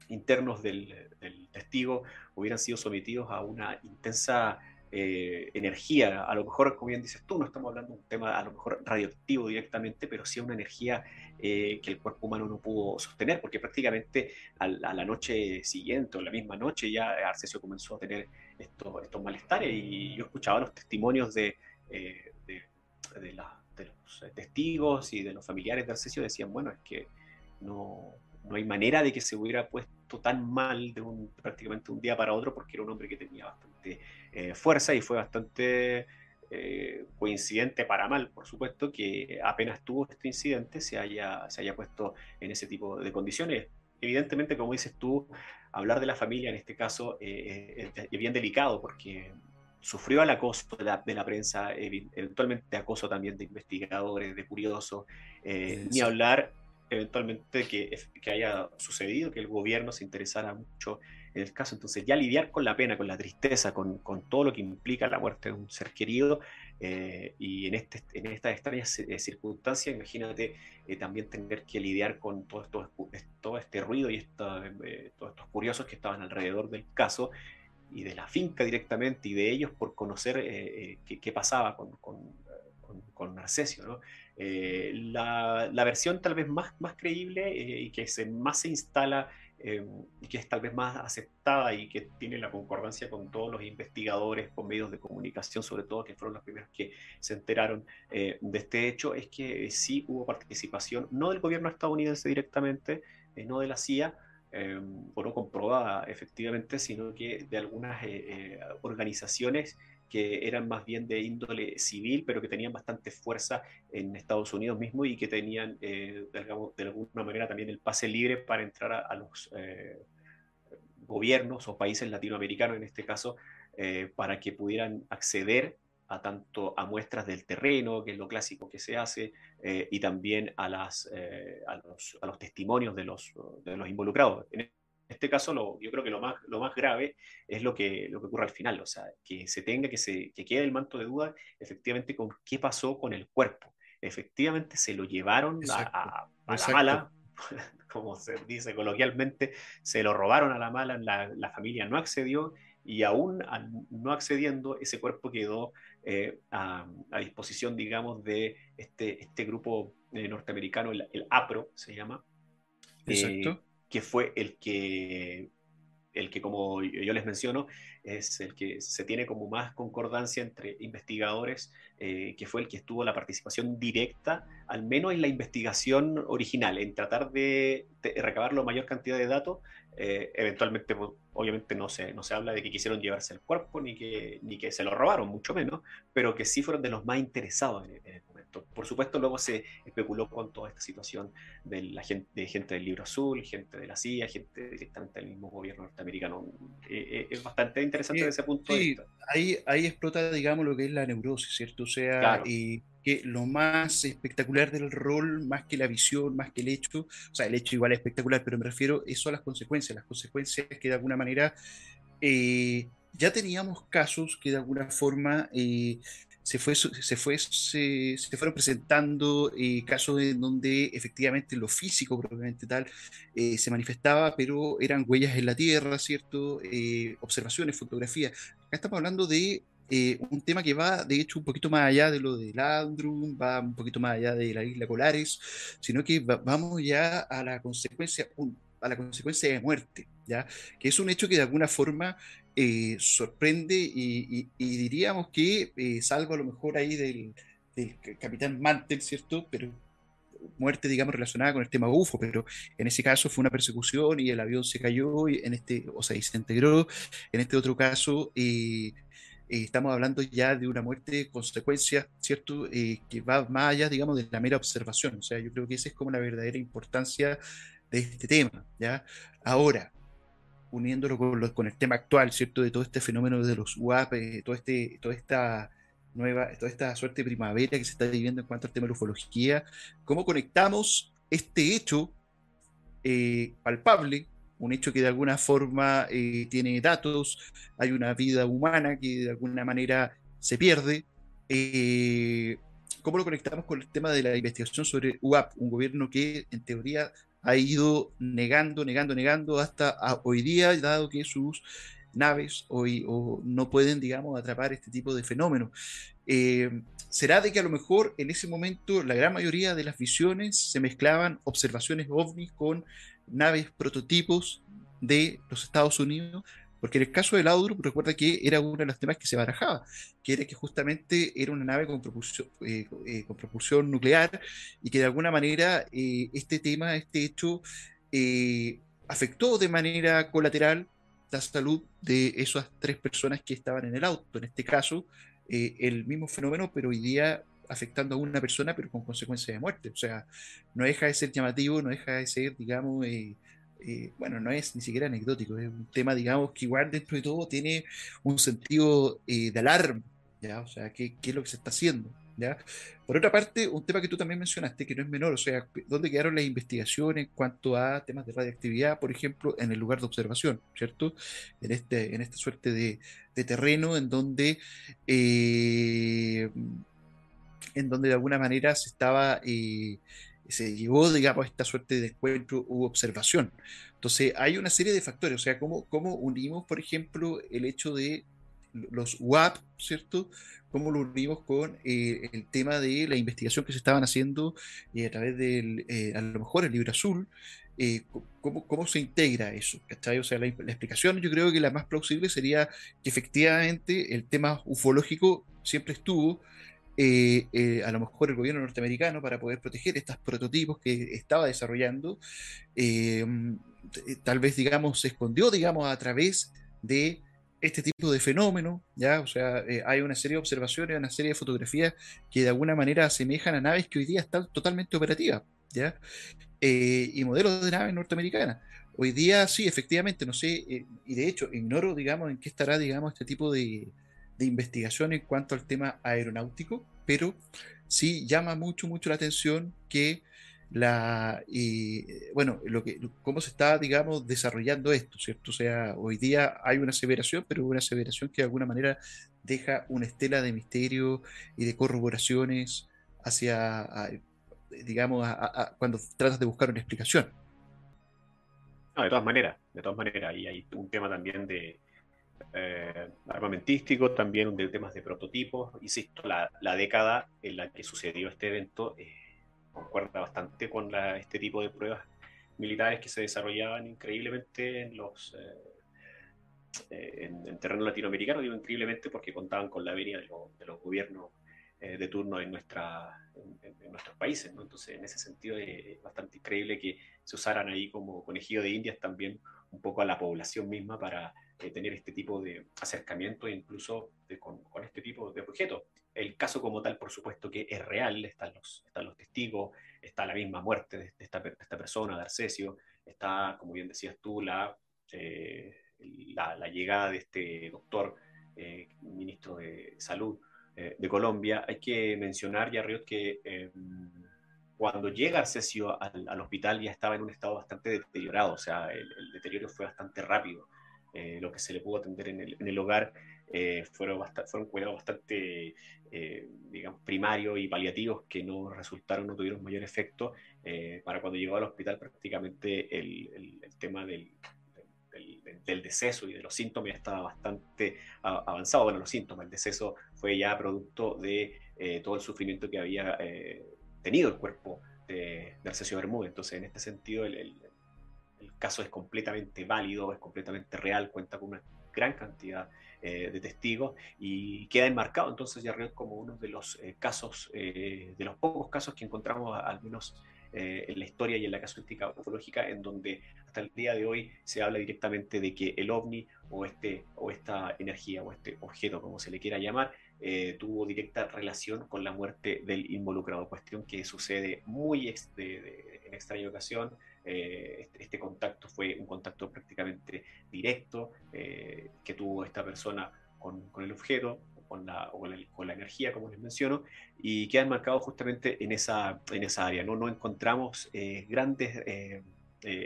internos del, testigo hubieran sido sometidos a una intensa eh, energía. A lo mejor, como bien dices tú, no estamos hablando de un tema a lo mejor radioactivo directamente, pero sí una energía eh, que el cuerpo humano no pudo sostener, porque prácticamente a, la noche siguiente o la misma noche ya Arcesio comenzó a tener estos, malestares y yo escuchaba los testimonios de, eh, de, de los testigos y de los familiares de Arcesio, decían, bueno, es que no, no hay manera de que se hubiera puesto tan mal de un, prácticamente un día para otro porque era un hombre que tenía bastante eh, fuerza y fue bastante eh, coincidente para mal, por supuesto, que apenas tuvo este incidente se haya, se haya puesto en ese tipo de condiciones. Evidentemente, como dices tú, hablar de la familia en este caso eh, es bien delicado porque sufrió el acoso de la, de la, prensa, eventualmente acoso también de investigadores, de curiosos, ni hablar eventualmente que, haya sucedido, que el gobierno se interesara mucho en el caso. Entonces ya lidiar con la pena, con la tristeza, con, con todo lo que implica la muerte de un ser querido eh, y en, este, en estas extrañas eh, circunstancias, imagínate eh, también tener que lidiar con todo, esto, todo este ruido y todos estos curiosos que estaban alrededor del caso y de la finca directamente y de ellos por conocer qué, pasaba con, con, con. Eh, la, versión tal vez más, más creíble eh, y que se, más se instala em, y que es tal vez más aceptada y que tiene la concordancia con todos los investigadores, con medios de comunicación sobre todo, que fueron los primeros que se enteraron eh, de este hecho, es que sí hubo participación, no del gobierno estadounidense directamente, no de la CIA, em, o no comprobada efectivamente, sino que de algunas organizaciones que eran más bien de índole civil, pero que tenían bastante fuerza en Estados Unidos mismo y que tenían, eh, de, alguna manera, también el pase libre para entrar a, los eh, gobiernos o países latinoamericanos, en este caso, eh, para que pudieran acceder a tanto a muestras del terreno, que es lo clásico que se hace, y también a, las, a los, testimonios de los, de los involucrados. Este caso, lo, yo creo que lo más, lo más grave es lo que, lo que ocurre al final, o sea, que se tenga, que, se, que quede el manto de duda efectivamente con qué pasó con el cuerpo. Efectivamente se lo llevaron a, la mala, <laughs> como se dice coloquialmente, se lo robaron a la mala, la, familia no accedió y aún no accediendo, ese cuerpo quedó eh, a, disposición, digamos, de este, este grupo eh, norteamericano, el, APRO se llama. Exacto. Eh, que fue el que, el que, como yo les menciono, es el que se tiene como más concordancia entre investigadores, eh, que fue el que estuvo la participación directa, al menos en la investigación original, en tratar de, recabar la mayor cantidad de datos. Eh, eventualmente, pues, obviamente, no se, no se habla de que quisieron llevarse el cuerpo, ni que, ni que se lo robaron, mucho menos, pero que sí fueron de los más interesados en, en, por supuesto, luego se especuló con toda esta situación de la gente, de gente del libro azul, gente de la CIA, gente directamente del mismo gobierno norteamericano. Eh, eh, es bastante interesante desde ese punto de vista. Ahí, ahí explota, digamos, lo que es la neurosis, ¿cierto? O sea, eh, que lo más espectacular del rol, más que la visión, más que el hecho, o sea, el hecho igual es espectacular, pero me refiero eso a las consecuencias, las consecuencias que de alguna manera ya teníamos casos que de alguna forma se, fue, se, fue, se, fueron presentando eh, casos en donde efectivamente lo físico propiamente tal eh, se manifestaba, pero eran huellas en la tierra, ¿cierto? Eh, observaciones, fotografías. Acá estamos hablando de un tema que va, de hecho, un poquito más allá de lo de Landrum, va un poquito más allá de la isla Colares, sino que vamos ya a la consecuencia, a la consecuencia de muerte, ¿ya? Que es un hecho que de alguna forma eh, sorprende y, diríamos que, eh, salvo a lo mejor ahí del, capitán Mantel, ¿cierto? Pero muerte, digamos, relacionada con el tema UFO, pero en ese caso fue una persecución y el avión se cayó, y en este, o sea, y se integró. En este otro caso, eh, estamos hablando ya de una muerte de consecuencia, ¿cierto? que va más allá, digamos, de la mera observación. O sea, yo creo que esa es como la verdadera importancia de este tema, ¿ya? Ahora, uniéndolo con, con, el tema actual, ¿cierto? De todo este fenómeno de los UAP, eh, todo este, toda esta nueva, toda esta suerte de primavera que se está viviendo en cuanto al tema de la ufología, ¿cómo conectamos este hecho eh, palpable, un hecho que de alguna forma eh, tiene datos, hay una vida humana que de alguna manera se pierde, ¿cómo lo conectamos con el tema de la investigación sobre UAP? Un gobierno que en teoría ha ido negando, negando, negando hasta hoy día, dado que sus naves hoy o no pueden, digamos, atrapar este tipo de fenómenos. Eh, ¿Será de que a lo mejor en ese momento la gran mayoría de las visiones se mezclaban observaciones ovnis con naves prototipos de los Estados Unidos? Porque en el caso del Audru, recuerda que era uno de los temas que se barajaba, que era que justamente era una nave con propulsión, eh, eh, con propulsión nuclear y que de alguna manera este tema, este hecho, afectó de manera colateral la salud de esas tres personas que estaban en el auto. En este caso, eh, el mismo fenómeno, pero hoy día afectando a una persona, pero con consecuencia de muerte. O sea, no deja de ser llamativo, no deja de ser, digamos, eh, eh, bueno, no es ni siquiera anecdótico, es un tema, digamos, que igual dentro de todo tiene un sentido de alarma, ¿ya? O sea, ¿qué, ¿qué, es lo que se está haciendo? Por otra parte, un tema que tú también mencionaste, que no es menor, o sea, ¿dónde quedaron las investigaciones en cuanto a temas de radioactividad, por ejemplo, en el lugar de observación, ¿cierto? En, este, en esta suerte de, terreno en donde, eh, en donde de alguna manera se estaba, eh, se llegó, digamos, esta suerte de encuentro u observación. Entonces, hay una serie de factores, o sea, ¿cómo, cómo unimos, por ejemplo, el hecho de los WAP, ¿cierto? cómo lo unimos con eh, el tema de la investigación que se estaban haciendo eh, a través del, eh, a lo mejor el libro azul, cómo, cómo, se integra eso, ¿cachai? O sea, la, explicación yo creo que la más plausible sería que efectivamente el tema ufológico siempre estuvo, a lo mejor el gobierno norteamericano para poder proteger estos prototipos que estaba desarrollando, tal vez, digamos, se escondió, digamos, a través de este tipo de fenómeno, ¿ya? O sea, eh, hay una serie de observaciones, una serie de fotografías que de alguna manera asemejan a naves que hoy día están totalmente operativas, ¿ya? Eh, y modelos de naves norteamericanas. Hoy día sí, efectivamente, no sé, eh, y de hecho ignoro, digamos, en qué estará, digamos, este tipo de, de investigación en cuanto al tema aeronáutico, pero sí llama mucho, mucho la atención que la, y, bueno, lo que, cómo se está, digamos, desarrollando esto, ¿cierto? O sea, hoy día hay una aseveración, pero una aseveración que de alguna manera deja una estela de misterio y de corroboraciones hacia, digamos, cuando tratas de buscar una explicación. No, de todas maneras, de todas maneras, y hay un tema también de eh, también de temas de prototipos, insisto, la, la década en la que sucedió este evento eh, concuerda bastante con este tipo de pruebas militares que se desarrollaban increíblemente en los eh, eh, en, terreno latinoamericano, digo increíblemente porque contaban con la venia de, los gobiernos eh, de turno en, nuestra, en, nuestros países. Entonces, en ese sentido, es bastante increíble que se usaran ahí como conejillo de indias también un poco a la población misma para tener este tipo de acercamiento e incluso con, con, este tipo de objetos el caso como tal, por supuesto que es real, están los, están los testigos, está la misma muerte de, esta, persona, de Arcesio, está, como bien decías tú, la, eh, la, llegada de este doctor, eh, ministro de Salud eh, de Colombia. Hay que mencionar, ya que em, cuando llega Arcesio al, hospital ya estaba en un estado bastante deteriorado, o sea, el, deterioro fue bastante rápido. lo que se le pudo atender en el, en el hogar eh, fueron, fueron cuidados bastante, eh, digamos, primarios y paliativos que no resultaron, no tuvieron mayor efecto. Eh, para cuando llegó al hospital prácticamente el, el, tema del, del, del, deceso y de los síntomas estaba bastante avanzado. Bueno, los síntomas, el deceso fue ya producto de todo el sufrimiento que había tenido el cuerpo de, de Bermúdez. Entonces, en este sentido, el, el, caso es completamente válido, es completamente real, cuenta con una gran cantidad eh, de testigos y queda enmarcado entonces ya como uno de los eh, casos, eh, de los pocos casos que encontramos al menos en la historia y en la casuística ufológica en donde hasta el día de hoy se habla directamente de que el ovni o, este, o esta energía o este objeto, como se le quiera llamar, tuvo directa relación con la muerte del involucrado, cuestión que sucede muy en extraña ocasión, eh, este, este, contacto fue un contacto prácticamente directo eh, que tuvo esta persona con, el objeto, con la, con la, energía, como les menciono, y que han marcado justamente en esa, en esa área. No, no encontramos eh, grandes,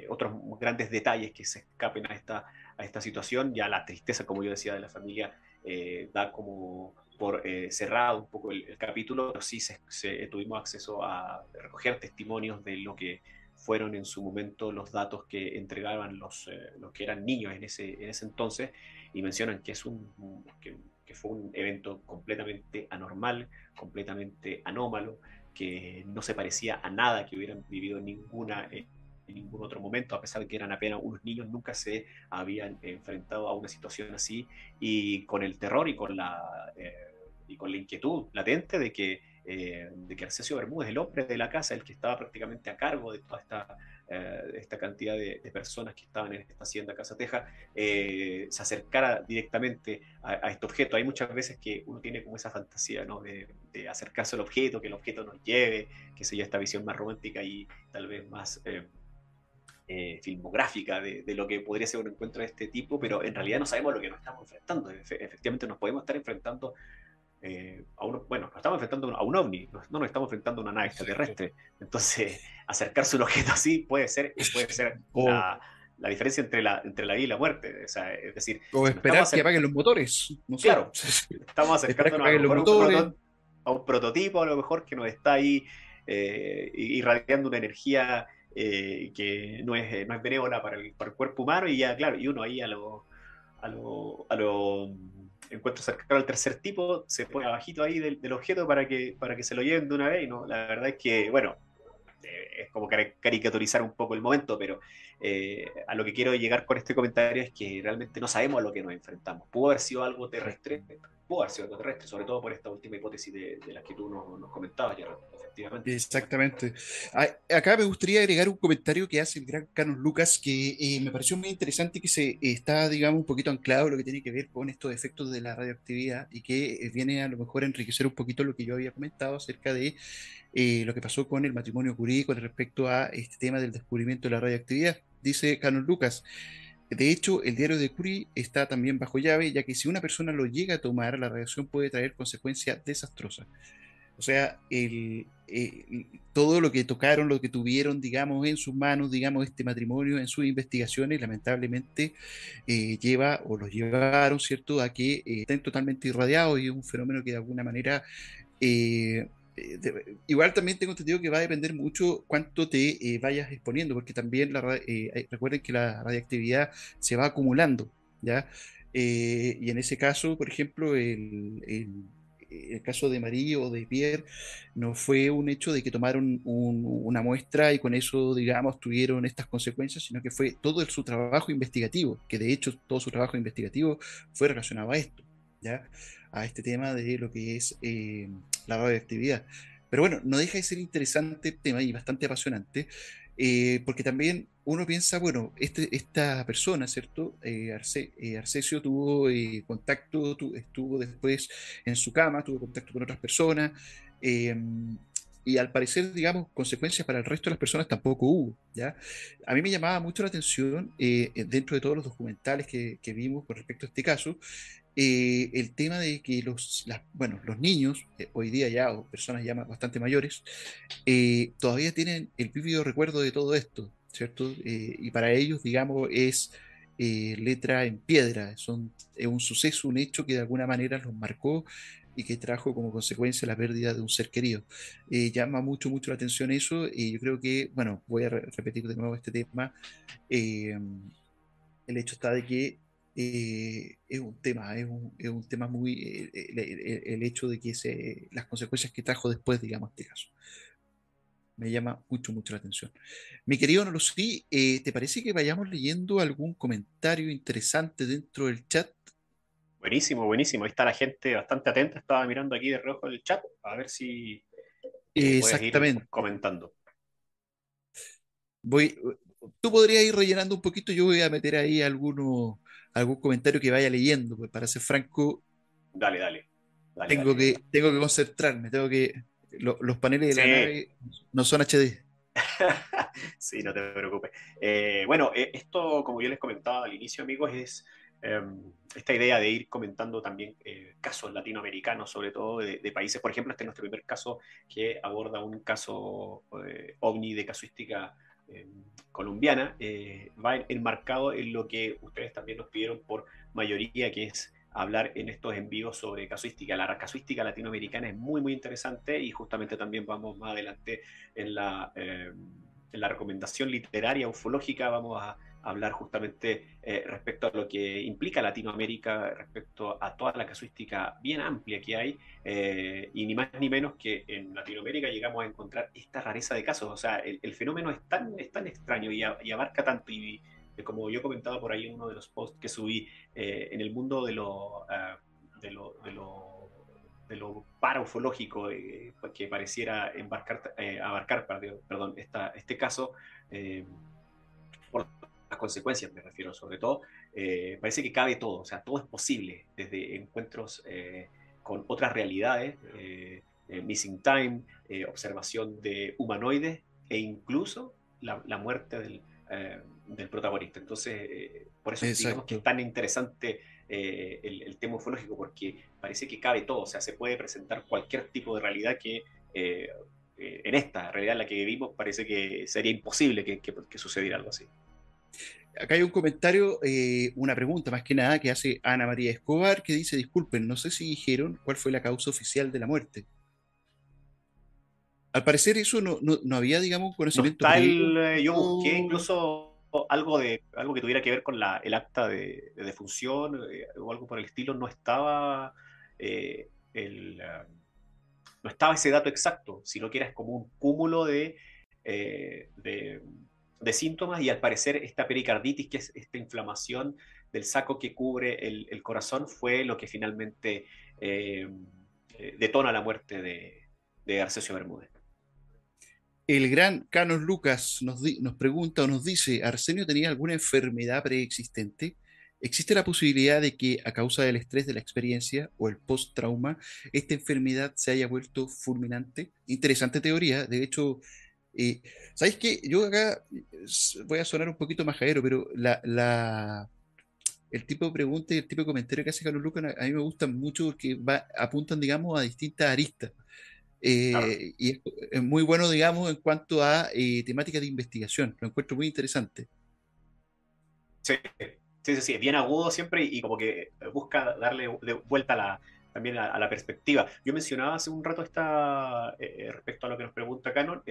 otros grandes detalles que se escapen a esta, a esta situación. Ya la tristeza, como yo decía, de la familia da como por eh, cerrado un poco el, capítulo, pero sí se, tuvimos acceso a recoger testimonios de lo que fueron en su momento los datos que entregaban los, eh, los que eran niños en ese, en ese entonces y mencionan que, es un, que, fue un evento completamente anormal, completamente anómalo, que no se parecía a nada que hubieran vivido ninguna, en ningún otro momento, a pesar de que eran apenas unos niños, nunca se habían enfrentado a una situación así y con el terror y con la, eh, y con la inquietud latente de que eh, de que Arcesio Bermúdez, el hombre de la casa, el que estaba prácticamente a cargo de toda esta, eh, esta cantidad de, personas que estaban en esta hacienda Casa Teja, eh, se acercara directamente a, este objeto. Hay muchas veces que uno tiene como esa fantasía ¿no? de, acercarse al objeto, que el objeto nos lleve, que sea esta visión más romántica y tal vez más... filmográfica de, de, lo que podría ser un encuentro de este tipo, pero en realidad no sabemos lo que nos estamos enfrentando. Efectivamente nos podemos estar enfrentando eh, a bueno, nos estamos enfrentando a un ovni, no nos estamos enfrentando a una nave extraterrestre. Entonces, <laughs> acercarse a un objeto así puede ser, puede ser la, diferencia entre la, entre la vida y la muerte. O sea, es decir, o esperar que apaguen los motores. Claro, <laughs> estamos acercándonos a, a, un prototipo, a lo mejor que nos está ahí eh, irradiando una energía eh, que no es, no es benévola para el, para el, cuerpo humano, y ya, claro, y uno ahí a lo, a lo, a lo encuentro cercano al tercer tipo, se pone abajito ahí del, objeto para que, para que se lo lleven de una vez. ¿no? La verdad es que, bueno, eh, es como caricaturizar un poco el momento, pero eh, a lo que quiero llegar con este comentario es que realmente no sabemos a lo que nos enfrentamos. Pudo haber sido algo terrestre, pudo haber sido algo terrestre, sobre todo por esta última hipótesis de, la que tú nos, nos comentabas, ya Exactamente. Acá me gustaría agregar un comentario que hace el gran Carlos Lucas que eh, me pareció muy interesante que se está, digamos, un poquito anclado lo que tiene que ver con estos efectos de la radioactividad y que eh, viene a lo mejor a enriquecer un poquito lo que yo había comentado acerca de eh, lo que pasó con el matrimonio Curie con respecto a este tema del descubrimiento de la radioactividad. Dice Carlos Lucas. De hecho, el diario de Curie está también bajo llave, ya que si una persona lo llega a tomar, la radiación puede traer consecuencias desastrosas. O sea, eh, todo lo que tocaron, lo que tuvieron, digamos, en sus manos, digamos, este matrimonio, en sus investigaciones, lamentablemente eh, lleva o los llevaron, ¿cierto?, a que eh, estén totalmente irradiados y es un fenómeno que de alguna manera... igual también tengo entendido que va a depender mucho cuánto te vayas exponiendo, porque también la, recuerden que la radiactividad se va acumulando, ¿ya? y en ese caso, por ejemplo, el, el caso de Marie o de Pierre no fue un hecho de que tomaron una muestra y con eso, digamos, tuvieron estas consecuencias, sino que fue todo su trabajo investigativo, que de hecho todo su trabajo investigativo fue relacionado a esto, ¿ya? A este tema de lo que es eh, la radioactividad. Pero bueno, no deja de ser interesante el tema y bastante apasionante. Eh, porque también uno piensa, bueno, este, esta persona, ¿cierto? Eh, Arce, eh, Arcesio tuvo contacto, estuvo después en su cama, tuvo contacto con otras personas, em, y al parecer, digamos, consecuencias para el resto de las personas tampoco hubo, ¿ya? A mí me llamaba mucho la atención, dentro de todos los documentales que, que, vimos con respecto a este caso, eh, el tema de que los, bueno, los niños, eh, hoy día ya, o personas ya bastante mayores, eh, todavía tienen el vívido recuerdo de todo esto, ¿cierto? y para ellos, digamos, es letra en piedra, son, es un suceso, un hecho que de alguna manera los marcó y que trajo como consecuencia la pérdida de un ser querido. llama mucho, mucho la atención eso, y yo creo que, bueno, voy a repetir de nuevo este tema. el hecho está de que eh, es un tema, es un, es un tema muy, eh, el, hecho de que se, las consecuencias que trajo después, digamos, este caso. Me llama mucho, mucho la atención. Mi querido no eh, ¿te parece que vayamos leyendo algún comentario interesante dentro del chat? Buenísimo, buenísimo. Ahí está la gente bastante atenta. Estaba mirando aquí de rojo el chat a ver si Exactamente. Ir comentando. Voy, tú podrías ir rellenando un poquito, yo voy a meter ahí algunos algún comentario que vaya leyendo, pues para ser franco. Dale, dale. tengo, Que, tengo que concentrarme, tengo que. los paneles de la nave no son HD. <laughs> sí, no te preocupes. Eh, bueno, eh, esto, como yo les comentaba al inicio, amigos, es em, esta idea de ir comentando también eh, casos latinoamericanos, sobre todo de, de, países. Por ejemplo, este es nuestro primer caso que aborda un caso ovni de casuística colombiana, eh, va enmarcado en lo que ustedes también nos pidieron por mayoría, que es hablar en estos envíos sobre casuística. La casuística latinoamericana es muy, muy interesante y justamente también vamos más adelante en la, eh, en la recomendación literaria ufológica, vamos a hablar justamente eh, respecto a lo que implica Latinoamérica, respecto a toda la casuística bien amplia que hay, eh, y ni más ni menos que en Latinoamérica llegamos a encontrar esta rareza de casos. O sea, el, fenómeno es tan, es tan extraño y, abarca tanto, y, como yo comentaba por ahí en uno de los posts que subí, eh, en el mundo de lo, de lo, de lo de lo paraufológico que pareciera embarcar, abarcar perdón, esta, este caso, por las consecuencias me refiero sobre todo, eh, parece que cabe todo, o sea, todo es posible, desde encuentros eh, con otras realidades, eh, missing time, observación de humanoides e incluso la, muerte del, del, protagonista. Entonces, por eso digamos que es tan interesante el, el, tema ufológico, porque parece que cabe todo, o sea, se puede presentar cualquier tipo de realidad que en esta realidad en la que vivimos parece que sería imposible que, que sucediera algo así acá hay un comentario, eh, una pregunta más que nada que hace Ana María Escobar, que dice, disculpen, no sé si dijeron cuál fue la causa oficial de la muerte. Al parecer eso no, no, había, digamos, conocimiento. Eh, yo busqué incluso algo, de, algo que tuviera que ver con la, el acta de, defunción eh, o algo por el estilo, no estaba el, no estaba ese dato exacto, sino que era como un cúmulo de, de de síntomas y al parecer esta pericarditis, que es esta inflamación del saco que cubre el, corazón, fue lo que finalmente eh, detona la muerte de, de, Arcesio Bermúdez. El gran Canos Lucas nos, nos pregunta o nos dice, ¿Arsenio tenía alguna enfermedad preexistente? ¿Existe la posibilidad de que a causa del estrés de la experiencia o el post-trauma, esta enfermedad se haya vuelto fulminante? Interesante teoría. De hecho, y, ¿Sabéis qué? Yo acá voy a sonar un poquito majadero, pero la, el tipo de pregunta y el tipo de comentario que hace Carlos Lucas a mí me gustan mucho porque apuntan, digamos, a distintas aristas. Eh, y es, muy bueno, digamos, en cuanto a eh, temáticas de investigación. Lo encuentro muy interesante. Sí, sí, sí, es bien agudo siempre y, como que busca darle de vuelta a la, también a, la perspectiva. Yo mencionaba hace un rato esta, eh, respecto a lo que nos pregunta Canon,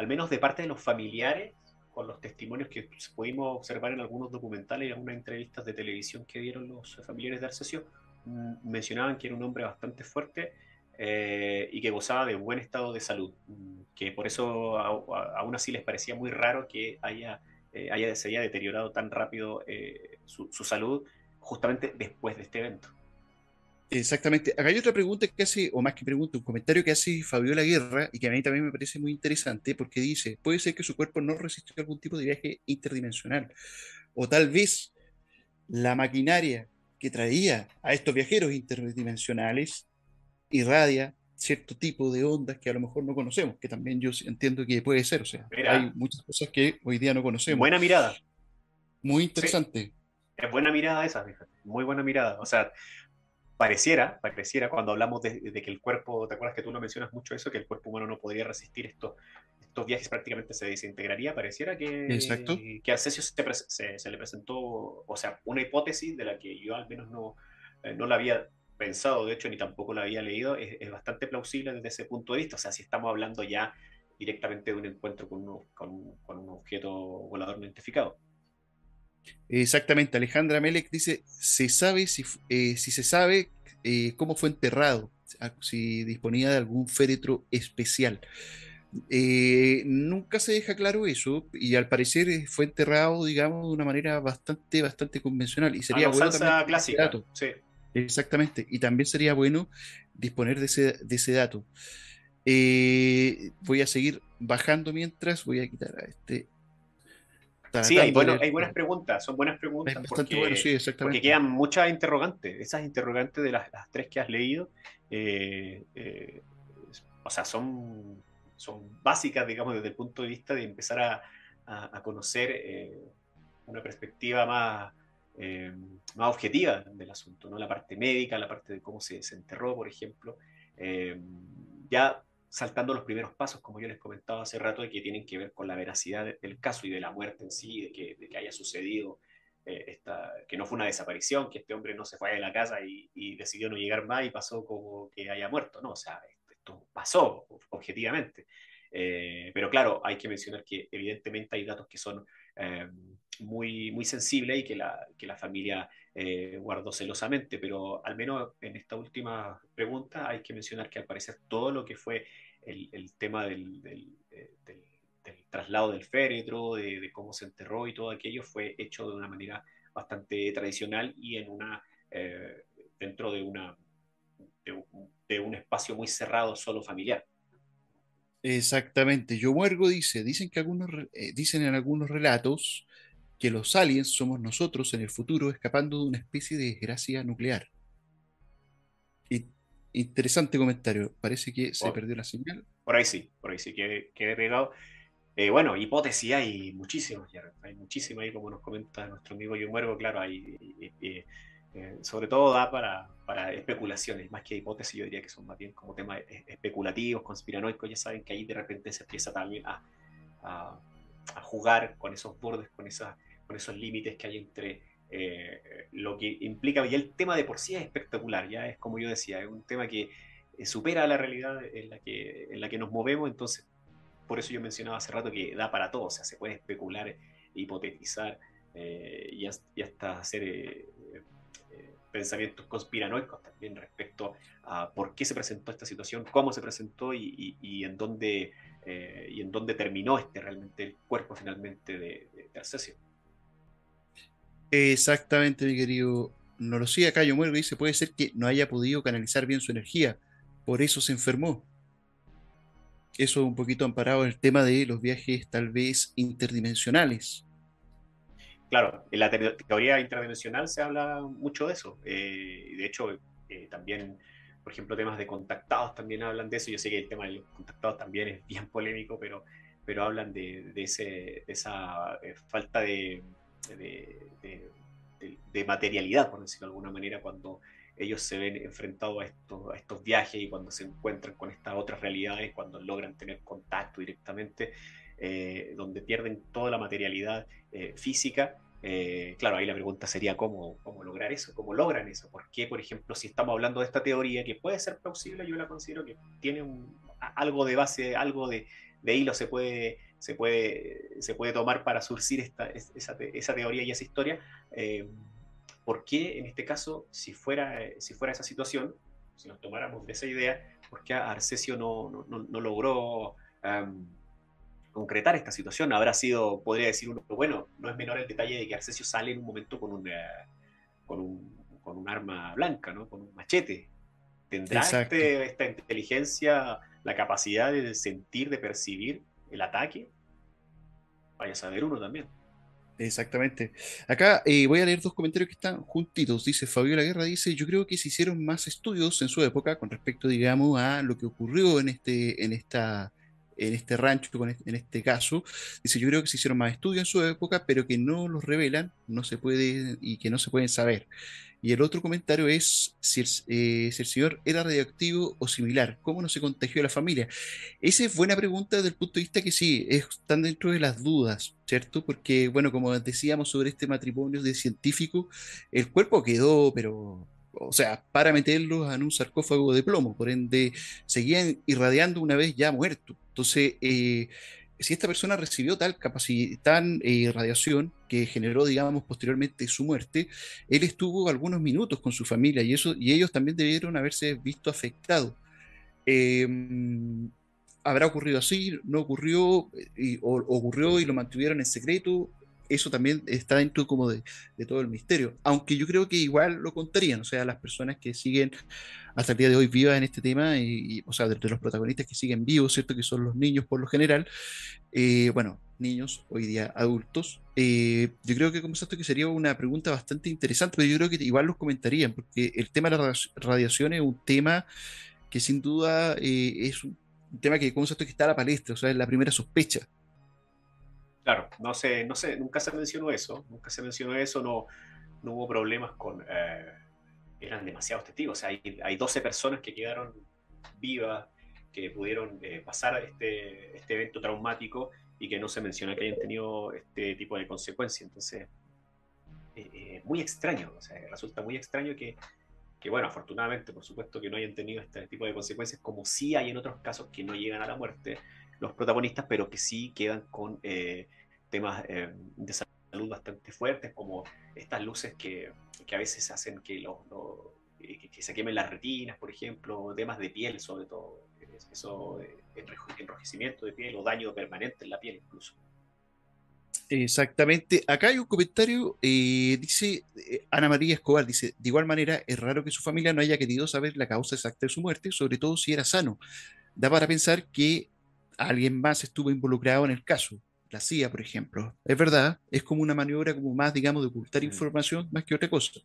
al menos de parte de los familiares, con los testimonios que pudimos observar en algunos documentales y algunas entrevistas de televisión que dieron los familiares de Arcesio, mm, mencionaban que era un hombre bastante fuerte eh, y que gozaba de buen estado de salud, mm, que por eso aún así les parecía muy raro que haya, eh, haya se haya deteriorado tan rápido eh, su salud justamente después de este evento. Exactamente. Acá hay otra pregunta que hace, o más que pregunta, un comentario que hace Fabiola Guerra y que a mí también me parece muy interesante porque dice, puede ser que su cuerpo no resistió algún tipo de viaje interdimensional o tal vez la maquinaria que traía a estos viajeros interdimensionales irradia cierto tipo de ondas que a lo mejor no conocemos, que también yo entiendo que puede ser, o sea, hay muchas cosas que hoy día no conocemos. Buena mirada. Muy interesante. Es buena mirada esa, fíjate. Muy buena mirada. O sea, pareciera, pareciera cuando hablamos de, que el cuerpo, ¿te acuerdas que tú no mencionas mucho eso, que el cuerpo humano no podría resistir estos, estos viajes, prácticamente se desintegraría? Pareciera que, que a Cesio se, le presentó, o sea, una hipótesis de la que yo al menos no, eh, no la había pensado, de hecho, ni tampoco la había leído, es, bastante plausible desde ese punto de vista. O sea, si estamos hablando ya directamente de un encuentro con, con, con un objeto volador no identificado. Exactamente, Alejandra Melek dice, se sabe si, eh, si se sabe eh, cómo fue enterrado, si disponía de algún féretro especial. Eh, nunca se deja claro eso y al parecer fue enterrado, digamos, de una manera bastante, bastante convencional. Y sería bueno clásica, Exactamente, y también sería bueno disponer de ese, de ese dato. voy a seguir bajando mientras, voy a quitar a este Sí, hay, buenas preguntas, son buenas preguntas porque, quedan muchas interrogantes. Esas interrogantes de las, tres que has leído, eh, eh, o sea, son, son básicas, digamos, desde el punto de vista de empezar a, conocer eh, una perspectiva más, más objetiva del asunto, ¿no? La parte médica, la parte de cómo se, se enterró, por ejemplo. ya saltando los primeros pasos, como yo les comentaba hace rato, de que tienen que ver con la veracidad del caso y de la muerte en sí, de que, de que haya sucedido esta, que no fue una desaparición, que este hombre no se fue de la casa y, decidió no llegar más y pasó como que haya muerto, no, o sea, esto pasó objetivamente. pero claro, hay que mencionar que evidentemente hay datos que son muy, muy sensibles y que la, que la familia guardó celosamente, pero al menos en esta última pregunta hay que mencionar que al parecer todo lo que fue el, tema del, del, traslado del féretro, de, cómo se enterró y todo aquello fue hecho de una manera bastante tradicional y en una, eh, dentro de, una, de, un espacio muy cerrado, solo familiar. Exactamente. Yo muergo dice, dicen, que algunos, eh, dicen en algunos relatos que los aliens somos nosotros en el futuro escapando de una especie de desgracia nuclear. Y, interesante comentario. Parece que se perdió la señal. Por ahí sí, por ahí sí que quedé pegado. Eh, bueno, hipótesis hay muchísimas, hay muchísimas ahí, como nos comenta nuestro amigo Muergo, claro, hay, eh, sobre todo da para, para, especulaciones, más que hipótesis, yo diría que son más bien como temas especulativos, conspiranoicos, ya saben que ahí de repente se empieza también a, a, jugar con esos bordes, con, esas, con esos límites que hay entre eh, lo que implica, y el tema de por sí es espectacular, ya es como yo decía, es un tema que supera la realidad en la que, en la que nos movemos, entonces por eso yo mencionaba hace rato que da para todo, o sea, se puede especular, hipotetizar eh, y, hasta hacer eh, eh, pensamientos conspiranoicos también respecto a por qué se presentó esta situación, cómo se presentó y, en, dónde, y en dónde terminó este realmente el cuerpo finalmente de, de Arcesio. Exactamente, mi querido no lo sé, acá yo muero dice, puede ser que no haya podido canalizar bien su energía, por eso se enfermó eso un poquito amparado en el tema de los viajes tal vez interdimensionales. Claro, en la teoría interdimensional se habla mucho de eso. Eh, de hecho, eh, también, por ejemplo, temas de contactados también hablan de eso. Yo sé que el tema de los contactados también es bien polémico, pero, pero hablan de, ese, esa eh, falta de, de, materialidad, por decirlo de alguna manera, cuando ellos se ven enfrentados a estos, a estos viajes y cuando se encuentran con estas otras realidades, cuando logran tener contacto directamente, eh, donde pierden toda la materialidad eh, física. Eh, claro, ahí la pregunta sería cómo, cómo lograr eso, cómo logran eso. ¿Por qué, por ejemplo, si estamos hablando de esta teoría que puede ser plausible, yo la considero que tiene algo de base, algo de hilo se puede, se, puede, se puede tomar para surcir esta, esa, esa teoría y esa historia. ¿Por qué en este caso, si fuera, eh, si fuera esa situación, si nos tomáramos de esa idea, por qué Arcesio no, no, no, logró concretar esta situación? Habrá sido, podría decir uno, bueno, no es menor el detalle de que Arcesio sale en un momento con, con, un, con un arma blanca, ¿no? con un machete. ¿Tendrá este, esta inteligencia la capacidad de sentir, de percibir el ataque? Vaya a saber uno también. Exactamente. Acá eh, voy a leer dos comentarios que están juntitos. Dice Fabiola Guerra, dice, yo creo que se hicieron más estudios en su época con respecto, digamos, a lo que ocurrió en este, en esta, en este rancho, en este caso. Dice, yo creo que se hicieron más estudios en su época, pero que no los revelan, no se puede, y que no se pueden saber. Y el otro comentario es si el, eh, señor era radioactivo o similar, ¿cómo no se contagió a la familia? Esa es buena pregunta desde el punto de vista que sí, están dentro de las dudas, ¿cierto? Porque, bueno, como decíamos sobre este matrimonio de científico, el cuerpo quedó, pero, o sea, para meterlos en un sarcófago de plomo, por ende, seguían irradiando una vez ya muerto. Entonces, eh, si esta persona recibió tal capacidad, eh, radiación que generó, digamos, posteriormente su muerte, él estuvo algunos minutos con su familia y, eso, y ellos también debieron haberse visto afectados. Em, ¿Habrá ocurrido así? ¿No ocurrió? O, ocurrió y lo mantuvieron en secreto? eso también está dentro como de, todo el misterio. Aunque yo creo que igual lo contarían, o sea, las personas que siguen hasta el día de hoy vivas en este tema, y, o sea, de, los protagonistas que siguen vivos, ¿cierto? Que son los niños por lo general, eh, bueno, niños, hoy día adultos. Eh, yo creo que como esto que sería una pregunta bastante interesante, pero yo creo que igual los comentarían, porque el tema de la radiación es un tema que sin duda eh, es un tema que como esto que está a la palestra, o sea, es la primera sospecha. Claro, no sé, no sé, nunca se mencionó eso, nunca se mencionó eso, no, no hubo problemas con... eran demasiados testigos, o sea, hay, hay 12 personas que quedaron vivas, que pudieron eh, pasar este, este evento traumático y que no se menciona que hayan tenido este tipo de consecuencias. Entonces, muy extraño, o sea, resulta muy extraño que, que, bueno, afortunadamente, por supuesto que no hayan tenido este tipo de consecuencias, como sí hay en otros casos que no llegan a la muerte los protagonistas, pero que sí quedan con temas de salud bastante fuertes, como estas luces que, que a veces hacen que, lo, que, se quemen las retinas, por ejemplo, temas de piel sobre todo, eso, enrojecimiento de piel o daño permanente en la piel incluso. Exactamente. Acá hay un comentario, eh, dice eh, Ana María Escobar, dice, de igual manera es raro que su familia no haya querido saber la causa exacta de su muerte, sobre todo si era sano. Da para pensar que alguien más estuvo involucrado en el caso la CIA, por ejemplo. Es verdad, es como una maniobra como más, digamos, de ocultar mm. información más que otra cosa.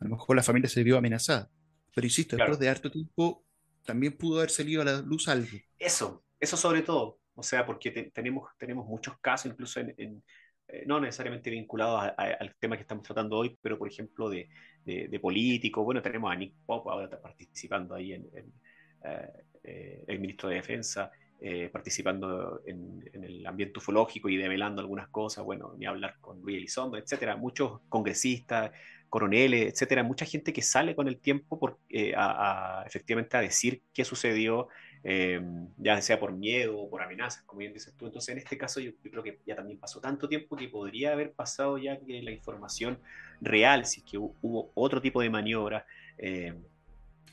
A lo mejor la familia se vio amenazada. Pero insisto, después de harto tiempo también pudo haber salido a la luz algo. Eso, eso sobre todo. O sea, porque tenemos, tenemos muchos casos, incluso en, eh, no necesariamente vinculados al tema que estamos tratando hoy, pero por ejemplo de, de, políticos. Bueno, tenemos a Nick Pop ahora participando ahí en, eh, eh, el ministro de Defensa. Eh, participando en, el ambiente ufológico y develando algunas cosas, bueno, ni hablar con Luis Elizondo, etcétera, muchos congresistas, coroneles, etcétera, mucha gente que sale con el tiempo por, eh, a, efectivamente a decir qué sucedió, eh, ya sea por miedo o por amenazas, como bien dices tú. Entonces, en este caso, yo, creo que ya también pasó tanto tiempo que podría haber pasado ya que la información real, si es que hubo otro tipo de maniobra,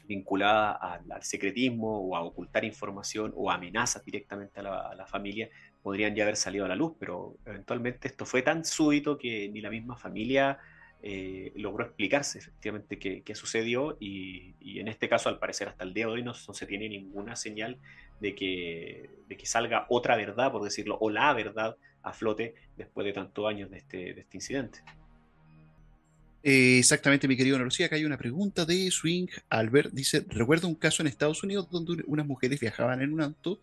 vinculada al, secretismo o a ocultar información o amenazas directamente a la, familia podrían ya haber salido a la luz, pero eventualmente esto fue tan súbito que ni la misma familia eh, logró explicarse efectivamente qué, sucedió y, en este caso al parecer hasta el día de hoy no, se tiene ninguna señal de que, de que, salga otra verdad, por decirlo, o la verdad a flote después de tantos años de este, de este incidente. Eh, exactamente, mi querido Ana Acá hay una pregunta de Swing Albert. Dice: Recuerdo un caso en Estados Unidos donde unas mujeres viajaban en un auto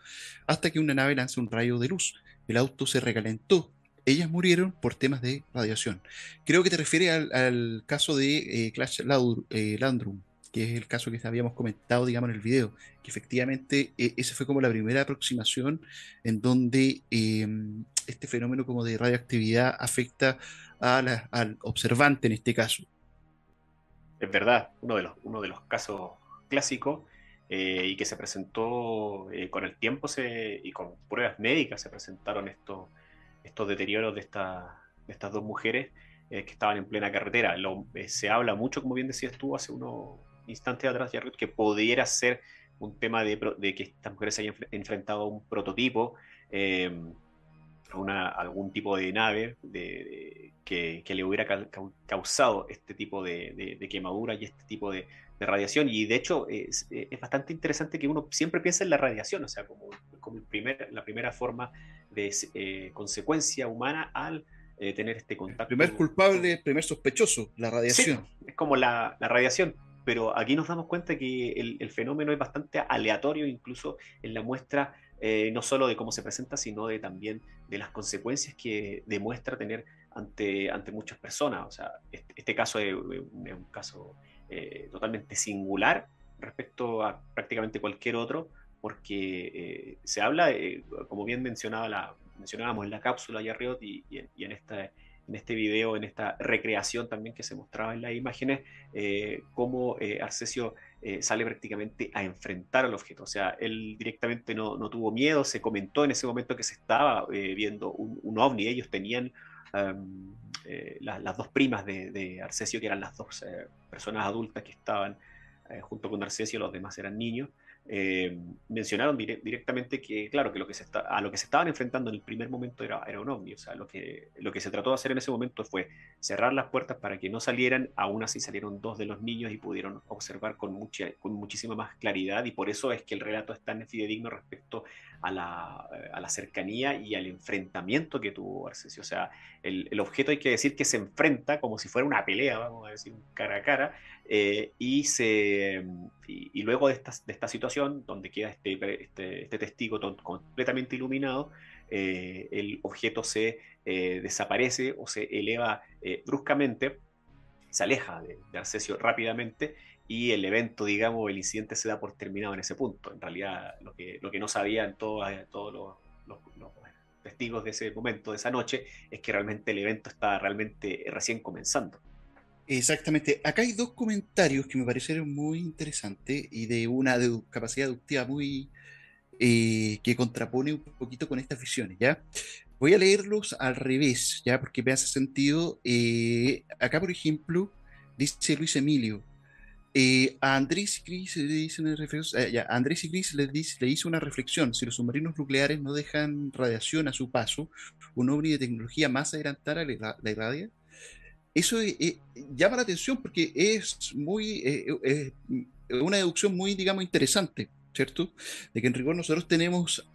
hasta que una nave lanzó un rayo de luz. El auto se recalentó. Ellas murieron por temas de radiación. Creo que te refieres al, caso de eh, Clash eh, Landrum, que es el caso que habíamos comentado, digamos, en el video. Que efectivamente esa fue como la primera aproximación en donde em, este fenómeno como de radioactividad afecta al observante en este caso. Es verdad, uno de los, uno de los casos clásicos eh, y que se presentó eh, con el tiempo se, y con pruebas médicas se presentaron estos, estos deterioros de, de estas dos mujeres eh, que estaban en plena carretera. se habla mucho, como bien decías tú hace unos instantes atrás, Jared, que pudiera ser un tema de, que estas mujeres se hayan enfrentado a un prototipo una, algún tipo de nave de, que, le hubiera causado este tipo de, quemadura y este tipo de, radiación. Y de hecho es, bastante interesante que uno siempre piensa en la radiación, o sea, como, como primer, la primera forma de eh, consecuencia humana al eh, tener este contacto. primer culpable, primer sospechoso, la radiación. es como la, radiación. Pero aquí nos damos cuenta que el, el fenómeno es bastante aleatorio, incluso en la muestra eh, no solo de cómo se presenta, sino de también de las consecuencias que demuestra tener ante, ante muchas personas. O sea, este, este caso es, un caso eh, totalmente singular respecto a prácticamente cualquier otro, porque eh, se habla, como bien mencionaba la, mencionábamos en la cápsula y, y, y en, esta, en este video, en esta recreación también que se mostraba en las imágenes, cómo Arcesio eh, sale prácticamente a enfrentar al objeto. O sea, él directamente no, no tuvo miedo, se comentó en ese momento que se estaba eh, viendo un, ovni, ellos tenían eh, las dos primas de, de, Arcesio, que eran las dos personas adultas que estaban junto con Arcesio, los demás eran niños. Eh, mencionaron directamente que, claro, que, lo que se a lo que se estaban enfrentando en el primer momento era, era un ovni. O sea, lo que, lo que se trató de hacer en ese momento fue cerrar las puertas para que no salieran. Aún así salieron dos de los niños y pudieron observar con, mucha, con muchísima más claridad. Y por eso es que el relato es tan fidedigno respecto a la, a la cercanía y al enfrentamiento que tuvo Arcesio. O sea, el, el, objeto hay que decir que se enfrenta como si fuera una pelea, vamos a decir, cara a cara. Eh, y, se, y, luego de esta, de esta situación, donde queda este, este, este testigo completamente iluminado, eh, el objeto se eh, desaparece o se eleva bruscamente, se aleja de, de, Arcesio rápidamente y el evento, digamos, el incidente se da por terminado en ese punto. En realidad, lo que, lo que no sabían todos, todos los, los, testigos de ese momento, de esa noche, es que realmente el evento está realmente recién comenzando. Exactamente. Acá hay dos comentarios que me parecieron muy interesantes y de una capacidad deductiva muy eh, que contrapone un poquito con estas visiones, ¿ya? Voy a leerlos al revés, ¿ya? Porque me hace sentido. Eh, acá, por ejemplo, dice Luis Emilio, eh, a Andrés y Chris le dice una Andrés y Chris le, dice, le hizo una reflexión, si los submarinos nucleares no dejan radiación a su paso, un ovni de tecnología más adelantada la, la irradia, eso eh, eh, llama la atención porque es muy eh, una deducción muy, digamos, interesante, ¿cierto? De que en rigor nosotros tenemos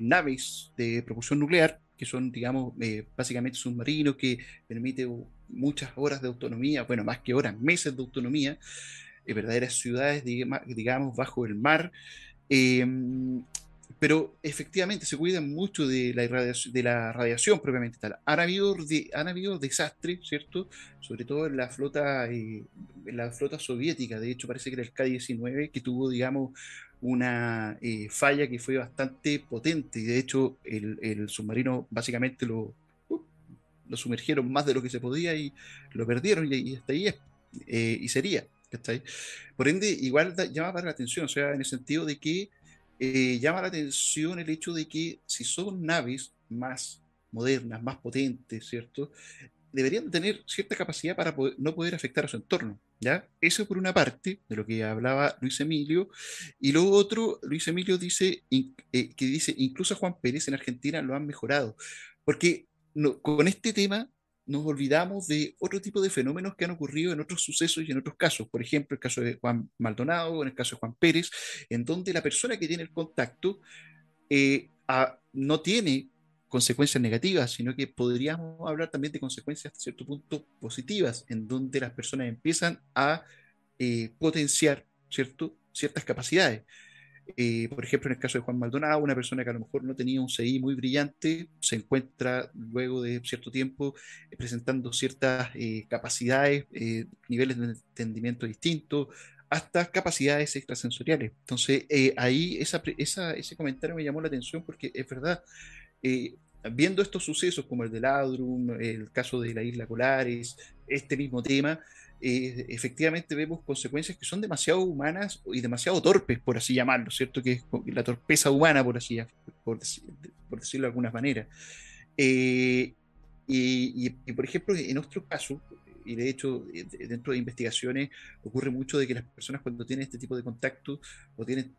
naves de propulsión nuclear, que son, digamos, básicamente submarinos que permiten muchas horas de autonomía, bueno, más que horas, meses de autonomía, verdaderas ciudades, digamos, bajo el mar pero efectivamente se cuidan mucho de la, de la radiación propiamente tal. Han habido, han habido desastres, ¿cierto? Sobre todo en la flota, eh, en la flota soviética, de hecho parece que era el K-19 que tuvo, digamos, una eh, falla que fue bastante potente y de hecho el, submarino básicamente lo, uh, lo sumergieron más de lo que se podía y lo perdieron y, hasta ahí es, eh, y sería. Por ende, igual llama para la atención, o sea, en el sentido de que eh, llama la atención el hecho de que si son naves más modernas, más potentes, ¿cierto? Deberían tener cierta capacidad para no poder afectar a su entorno, ¿ya? Eso por una parte de lo que hablaba Luis Emilio. Y lo otro, Luis Emilio dice eh, que dice, incluso Juan Pérez en Argentina lo han mejorado, porque con este tema nos olvidamos de otro tipo de fenómenos que han ocurrido en otros sucesos y en otros casos. Por ejemplo, el caso de Juan Maldonado, en el caso de Juan Pérez, en donde la persona que tiene el contacto eh, no tiene consecuencias negativas, sino que podríamos hablar también de consecuencias hasta cierto punto positivas, en donde las personas empiezan a eh, potenciar ciertas capacidades. Eh, por ejemplo, en el caso de Juan Maldonado, una persona que a lo mejor no tenía un CI muy brillante, se encuentra luego de cierto tiempo eh, presentando ciertas eh, capacidades, niveles de entendimiento distintos, hasta capacidades extrasensoriales. Entonces, ahí esa, ese comentario me llamó la atención porque es verdad, viendo estos sucesos como el del Adrum, el caso de la isla Colares, este mismo tema, eh, efectivamente vemos consecuencias que son demasiado humanas y demasiado torpes, por así llamarlo, ¿cierto? Que es la torpeza humana, por así por, decirlo de alguna manera. Eh, y, por ejemplo, en otro caso, y de hecho eh, dentro de investigaciones ocurre mucho de que las personas cuando tienen este tipo de contacto o tienen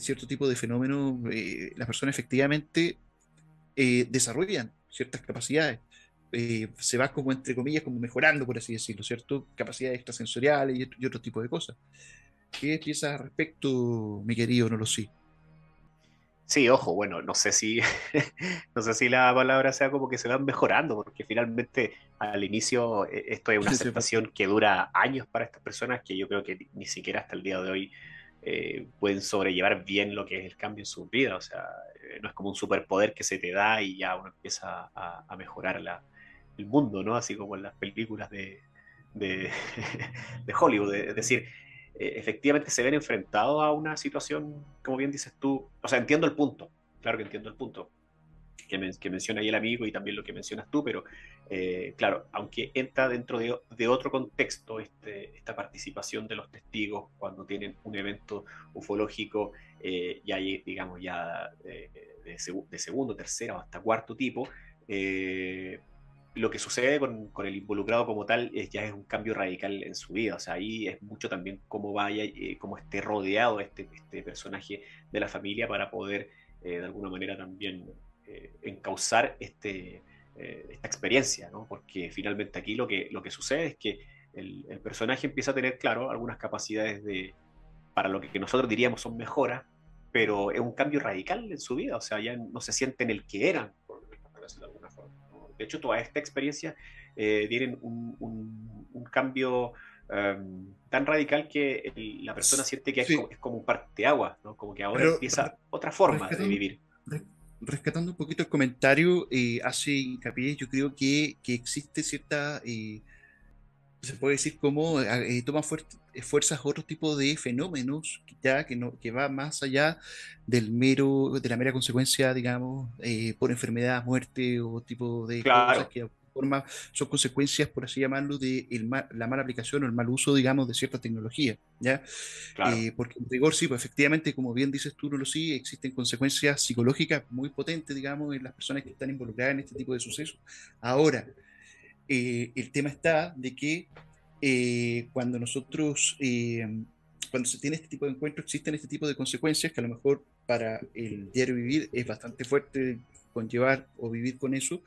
cierto tipo de fenómeno, las personas efectivamente desarrollan ciertas capacidades. Eh, se va como entre comillas, como mejorando, por así decirlo, ¿cierto? Capacidades extrasensoriales y, otro tipo de cosas. ¿Qué piensas al respecto, mi querido No lo sé? Sí, ojo, bueno, no sé si <laughs> no sé si la palabra sea como que se van mejorando, porque finalmente al inicio eh, esto es una aceptación que dura años para estas personas que yo creo que ni siquiera hasta el día de hoy eh, pueden sobrellevar bien lo que es el cambio en su vida. O sea, no es como un superpoder que se te da y ya uno empieza a, a mejorar la, el mundo, ¿no? Así como en las películas de, de, <laughs> Hollywood. Es decir, eh, efectivamente se ven enfrentados a una situación, como bien dices tú, o sea, entiendo el punto, claro que entiendo el punto que, menciona ahí el amigo y también lo que mencionas tú, pero eh, claro, aunque entra dentro de, otro contexto este, esta participación de los testigos cuando tienen un evento ufológico, eh, ya digamos ya de, de, segundo, tercero hasta cuarto tipo, eh, lo que sucede con, el involucrado como tal es, ya es un cambio radical en su vida. O sea, ahí es mucho también cómo vaya, eh, cómo esté rodeado este, este personaje de la familia para poder eh, de alguna manera también eh, encauzar este, esta experiencia, ¿no? Porque finalmente aquí lo que, lo que sucede es que el, personaje empieza a tener, claro, algunas capacidades de, para lo que nosotros diríamos son mejoras, pero es un cambio radical en su vida. O sea, ya no se sienten el que eran, por decirlo de alguna forma. De hecho, toda esta experiencia eh, tienen un, cambio em, tan radical que la persona siente que es, como, un parteaguas, ¿no? Como que ahora empieza otra forma de vivir. Rescatando un poquito el comentario, eh, hace hincapié, yo creo que, existe cierta... Eh, se puede decir cómo eh, toma fuerzas otro tipo de fenómenos ya que no que va más allá del mero de la mera consecuencia digamos eh, por enfermedad muerte o tipo de cosas que forma son consecuencias por así llamarlo de la mala aplicación o el mal uso digamos de cierta tecnología ya eh, porque en rigor sí pues efectivamente como bien dices tú lo sí existen consecuencias psicológicas muy potentes digamos en las personas que están involucradas en este tipo de sucesos. Ahora eh, el tema está de que eh, cuando nosotros, eh, cuando se tiene este tipo de encuentros, existen este tipo de consecuencias que a lo mejor para el diario vivir es bastante fuerte conllevar o vivir con eso.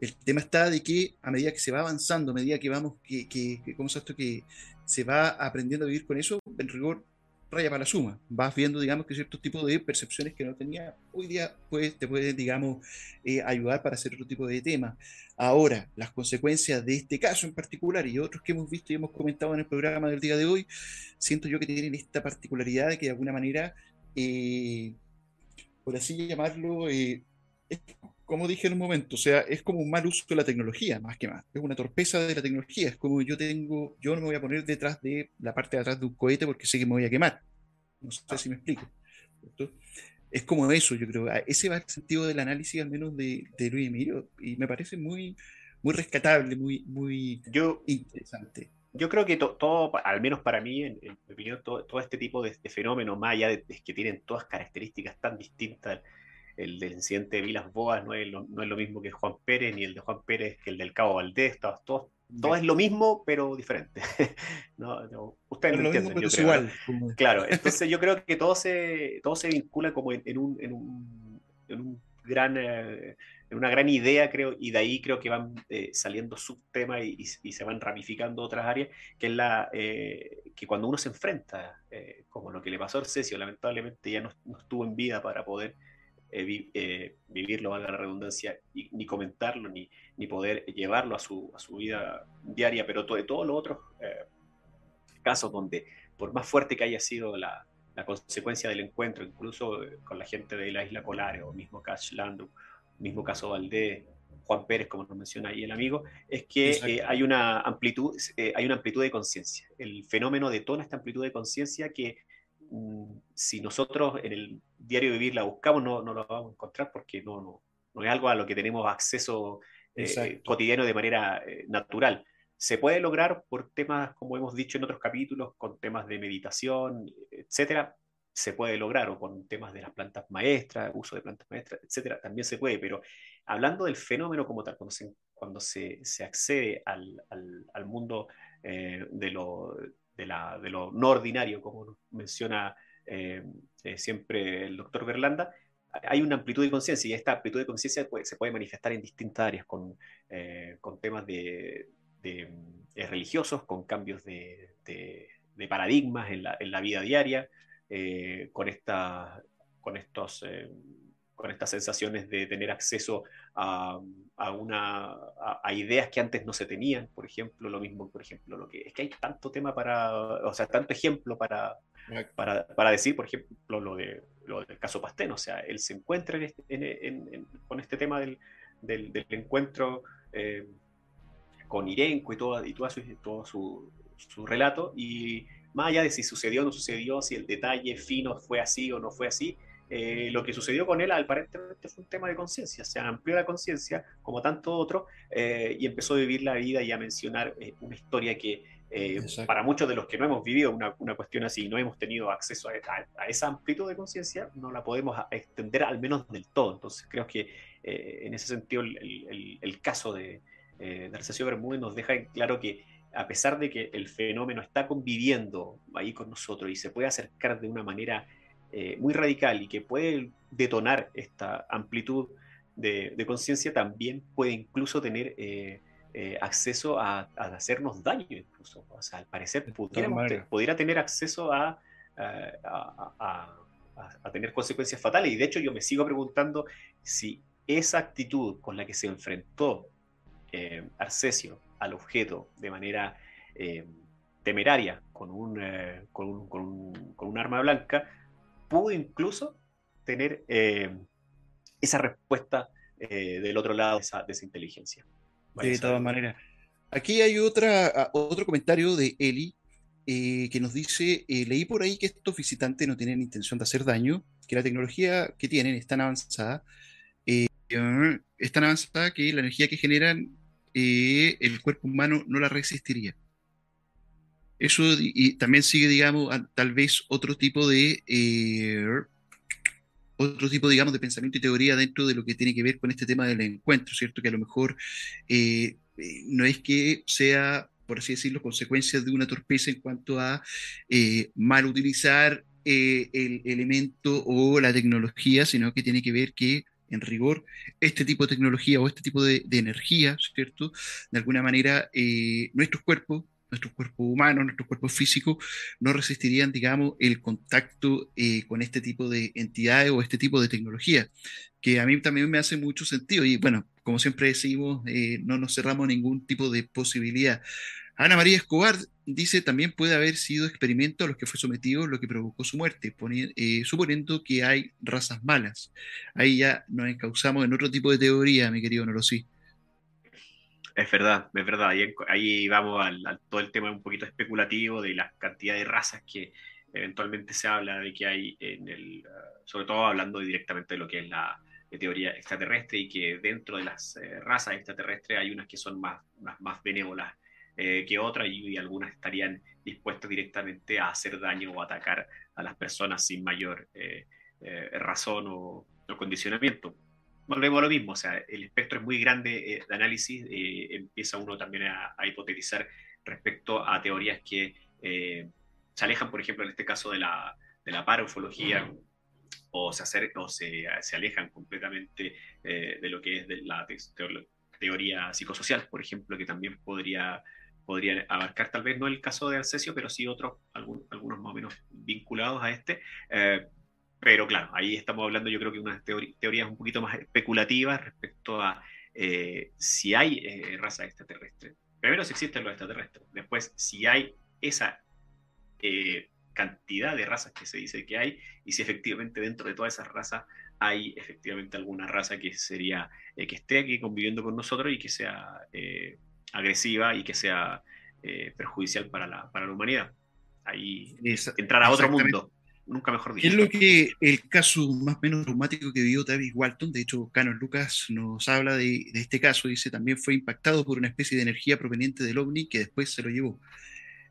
El tema está de que a medida que se va avanzando, a medida que vamos, que, que, que ¿cómo es esto? Que se va aprendiendo a vivir con eso, en rigor raya para la suma. Vas viendo, digamos, que ciertos tipos de percepciones que no tenía hoy día, pues te pueden, digamos, eh, ayudar para hacer otro tipo de temas. Ahora, las consecuencias de este caso en particular y otros que hemos visto y hemos comentado en el programa del día de hoy, siento yo que tienen esta particularidad de que de alguna manera, eh, por así llamarlo, eh, como dije en un momento, o sea, es como un mal uso de la tecnología, más que más. Es una torpeza de la tecnología. Es como yo tengo, yo no me voy a poner detrás de la parte de atrás de un cohete porque sé que me voy a quemar. No sé si me explico. Es como eso, yo creo. Ese va el sentido del análisis, al menos de, de Luis Emilio, y me parece muy, muy rescatable, muy, muy yo, interesante. Yo creo que todo, al menos para mí, en, mi opinión, todo, este tipo de, fenómenos, más allá de, que tienen todas características tan distintas el del incidente de Vilas Boas no es, lo, no es lo mismo que Juan Pérez, ni el de Juan Pérez que el del Cabo Valdés, todo, todo es lo mismo, pero diferente. <laughs> no, no, ustedes lo, entienden, yo creo. Igual, Claro, entonces yo creo que todo se, todo se vincula como en, un, en, un, en un gran... Eh, en una gran idea, creo, y de ahí creo que van eh, saliendo subtemas y, y, se van ramificando otras áreas, que es la eh, que cuando uno se enfrenta, como lo que le pasó a Arcesio, lamentablemente ya no, no estuvo en vida para poder eh, eh, vivirlo, valga la redundancia, y, ni comentarlo, ni, ni poder llevarlo a su, a su vida diaria, pero de todos los otros eh, casos donde, por más fuerte que haya sido la, la, consecuencia del encuentro, incluso con la gente de la isla Polares, o mismo Cash Landru, mismo caso Valdés, Juan Pérez, como nos menciona ahí el amigo, es que hay, una amplitud, hay una amplitud de conciencia. El fenómeno detona esta amplitud de conciencia que si nosotros en el diario vivir la buscamos, no, no la vamos a encontrar porque no, no, no es algo a lo que tenemos acceso eh, cotidiano de manera eh, natural. Se puede lograr por temas, como hemos dicho en otros capítulos, con temas de meditación, etcétera. Se puede lograr, o con temas de las plantas maestras, uso de plantas maestras, etcétera, también se puede. Pero hablando del fenómeno como tal, cuando se, cuando se, se accede al, al, al mundo eh, de, lo, de, lo no ordinario, como menciona eh, eh, siempre el doctor Berlanda, hay una amplitud de conciencia y esta amplitud de conciencia se puede manifestar en distintas áreas, con, eh, con temas de, religiosos, con cambios de, paradigmas en la, en la, vida diaria, con, con estos con estas sensaciones de tener acceso a, a una, a, ideas que antes no se tenían, por ejemplo, lo mismo, por ejemplo, lo que es que hay tanto tema para, o sea, tanto ejemplo para, para, para decir, por ejemplo, lo, de, lo del caso Pastén, o sea, él se encuentra en este, en, con este tema del, del, del encuentro eh, con Irenco y todo, y todo, su, todo su, su relato, y más allá de si sucedió o no sucedió, si el detalle fino fue así o no fue así, eh, lo que sucedió con él aparentemente fue un tema de conciencia, se amplió la conciencia como tanto otro eh, y empezó a vivir la vida y a mencionar eh, una historia que para muchos de los que no hemos vivido una, una cuestión así, no hemos tenido acceso a, a, esa amplitud de conciencia, no la podemos extender al menos del todo. Entonces creo que en ese sentido el, el, el caso de, de Arcesio Bermúdez nos deja en claro que a pesar de que el fenómeno está conviviendo ahí con nosotros y se puede acercar de una manera eh, muy radical y que puede detonar esta amplitud de, conciencia, también puede incluso tener eh, eh, acceso a, hacernos daño, incluso. O sea, al parecer pudiera tener acceso a, a, tener consecuencias fatales. Y de hecho yo me sigo preguntando si esa actitud con la que se enfrentó Arcesio al objeto de manera temeraria con un, con, un, con, un, con un arma blanca, pudo incluso tener eh, esa respuesta eh, del otro lado de esa, inteligencia. de todas maneras. Aquí hay otra, otro comentario de Eli eh, que nos dice, eh, leí por ahí que estos visitantes no tienen intención de hacer daño, que la tecnología que tienen es tan avanzada, eh, es tan avanzada que la energía que generan el cuerpo humano no la resistiría. Eso y también sigue, digamos, tal vez otro tipo de otro tipo, digamos, de pensamiento y teoría dentro de lo que tiene que ver con este tema del encuentro, ¿cierto? Que a lo mejor no es que sea por así decirlo, consecuencias de una torpeza en cuanto a eh, mal utilizar eh, el elemento o la tecnología, sino que tiene que ver que en rigor, este tipo de tecnología o este tipo de, energía, ¿cierto? De alguna manera, eh, nuestros cuerpos, nuestros cuerpos humanos, nuestros cuerpos físicos, no resistirían, digamos, el contacto con este tipo de entidades o este tipo de tecnología, que a mí también me hace mucho sentido. Y bueno, como siempre decimos, no nos cerramos ningún tipo de posibilidad. Ana María Escobar dice también puede haber sido experimento a los que fue sometido lo que provocó su muerte, eh, suponiendo que hay razas malas. Ahí ya nos encauzamos en otro tipo de teoría, mi querido Norosí. Es verdad, es verdad. Ahí, vamos al, todo el tema un poquito especulativo de la cantidad de razas que eventualmente se habla de que hay en el, uh, sobre todo hablando directamente de lo que es la teoría extraterrestre y que dentro de las eh, razas extraterrestres hay unas que son más, más, más benévolas eh, que otras y, algunas estarían dispuestas directamente a hacer daño o atacar a las personas sin mayor eh, eh, razón o, condicionamiento. Volvemos a lo mismo, o sea, el espectro es muy grande de análisis, empieza uno también a, hipotetizar respecto a teorías que se alejan, por ejemplo, en este caso de la, de la o se, se, alejan completamente de lo que es la teoría psicosocial, por ejemplo, que también podría podría abarcar tal vez no el caso de Alcesio, pero sí otros, algunos más o menos vinculados a este. Eh, pero claro, ahí estamos hablando yo creo que unas teorías un poquito más especulativas respecto a eh, si hay eh, raza extraterrestre. Primero, si existen los extraterrestres. Después, si hay esa cantidad de razas que se dice que hay y si efectivamente dentro de todas esas razas hay efectivamente alguna raza que sería que esté aquí conviviendo con nosotros y que sea agresiva y que sea eh, perjudicial para la, para la humanidad. Ahí entrar a otro mundo, nunca mejor dicho. Es lo que el caso más o menos traumático que vivió Travis Walton, de hecho, Canon Lucas nos habla de, de, este caso, dice también fue impactado por una especie de energía proveniente del ovni que después se lo llevó.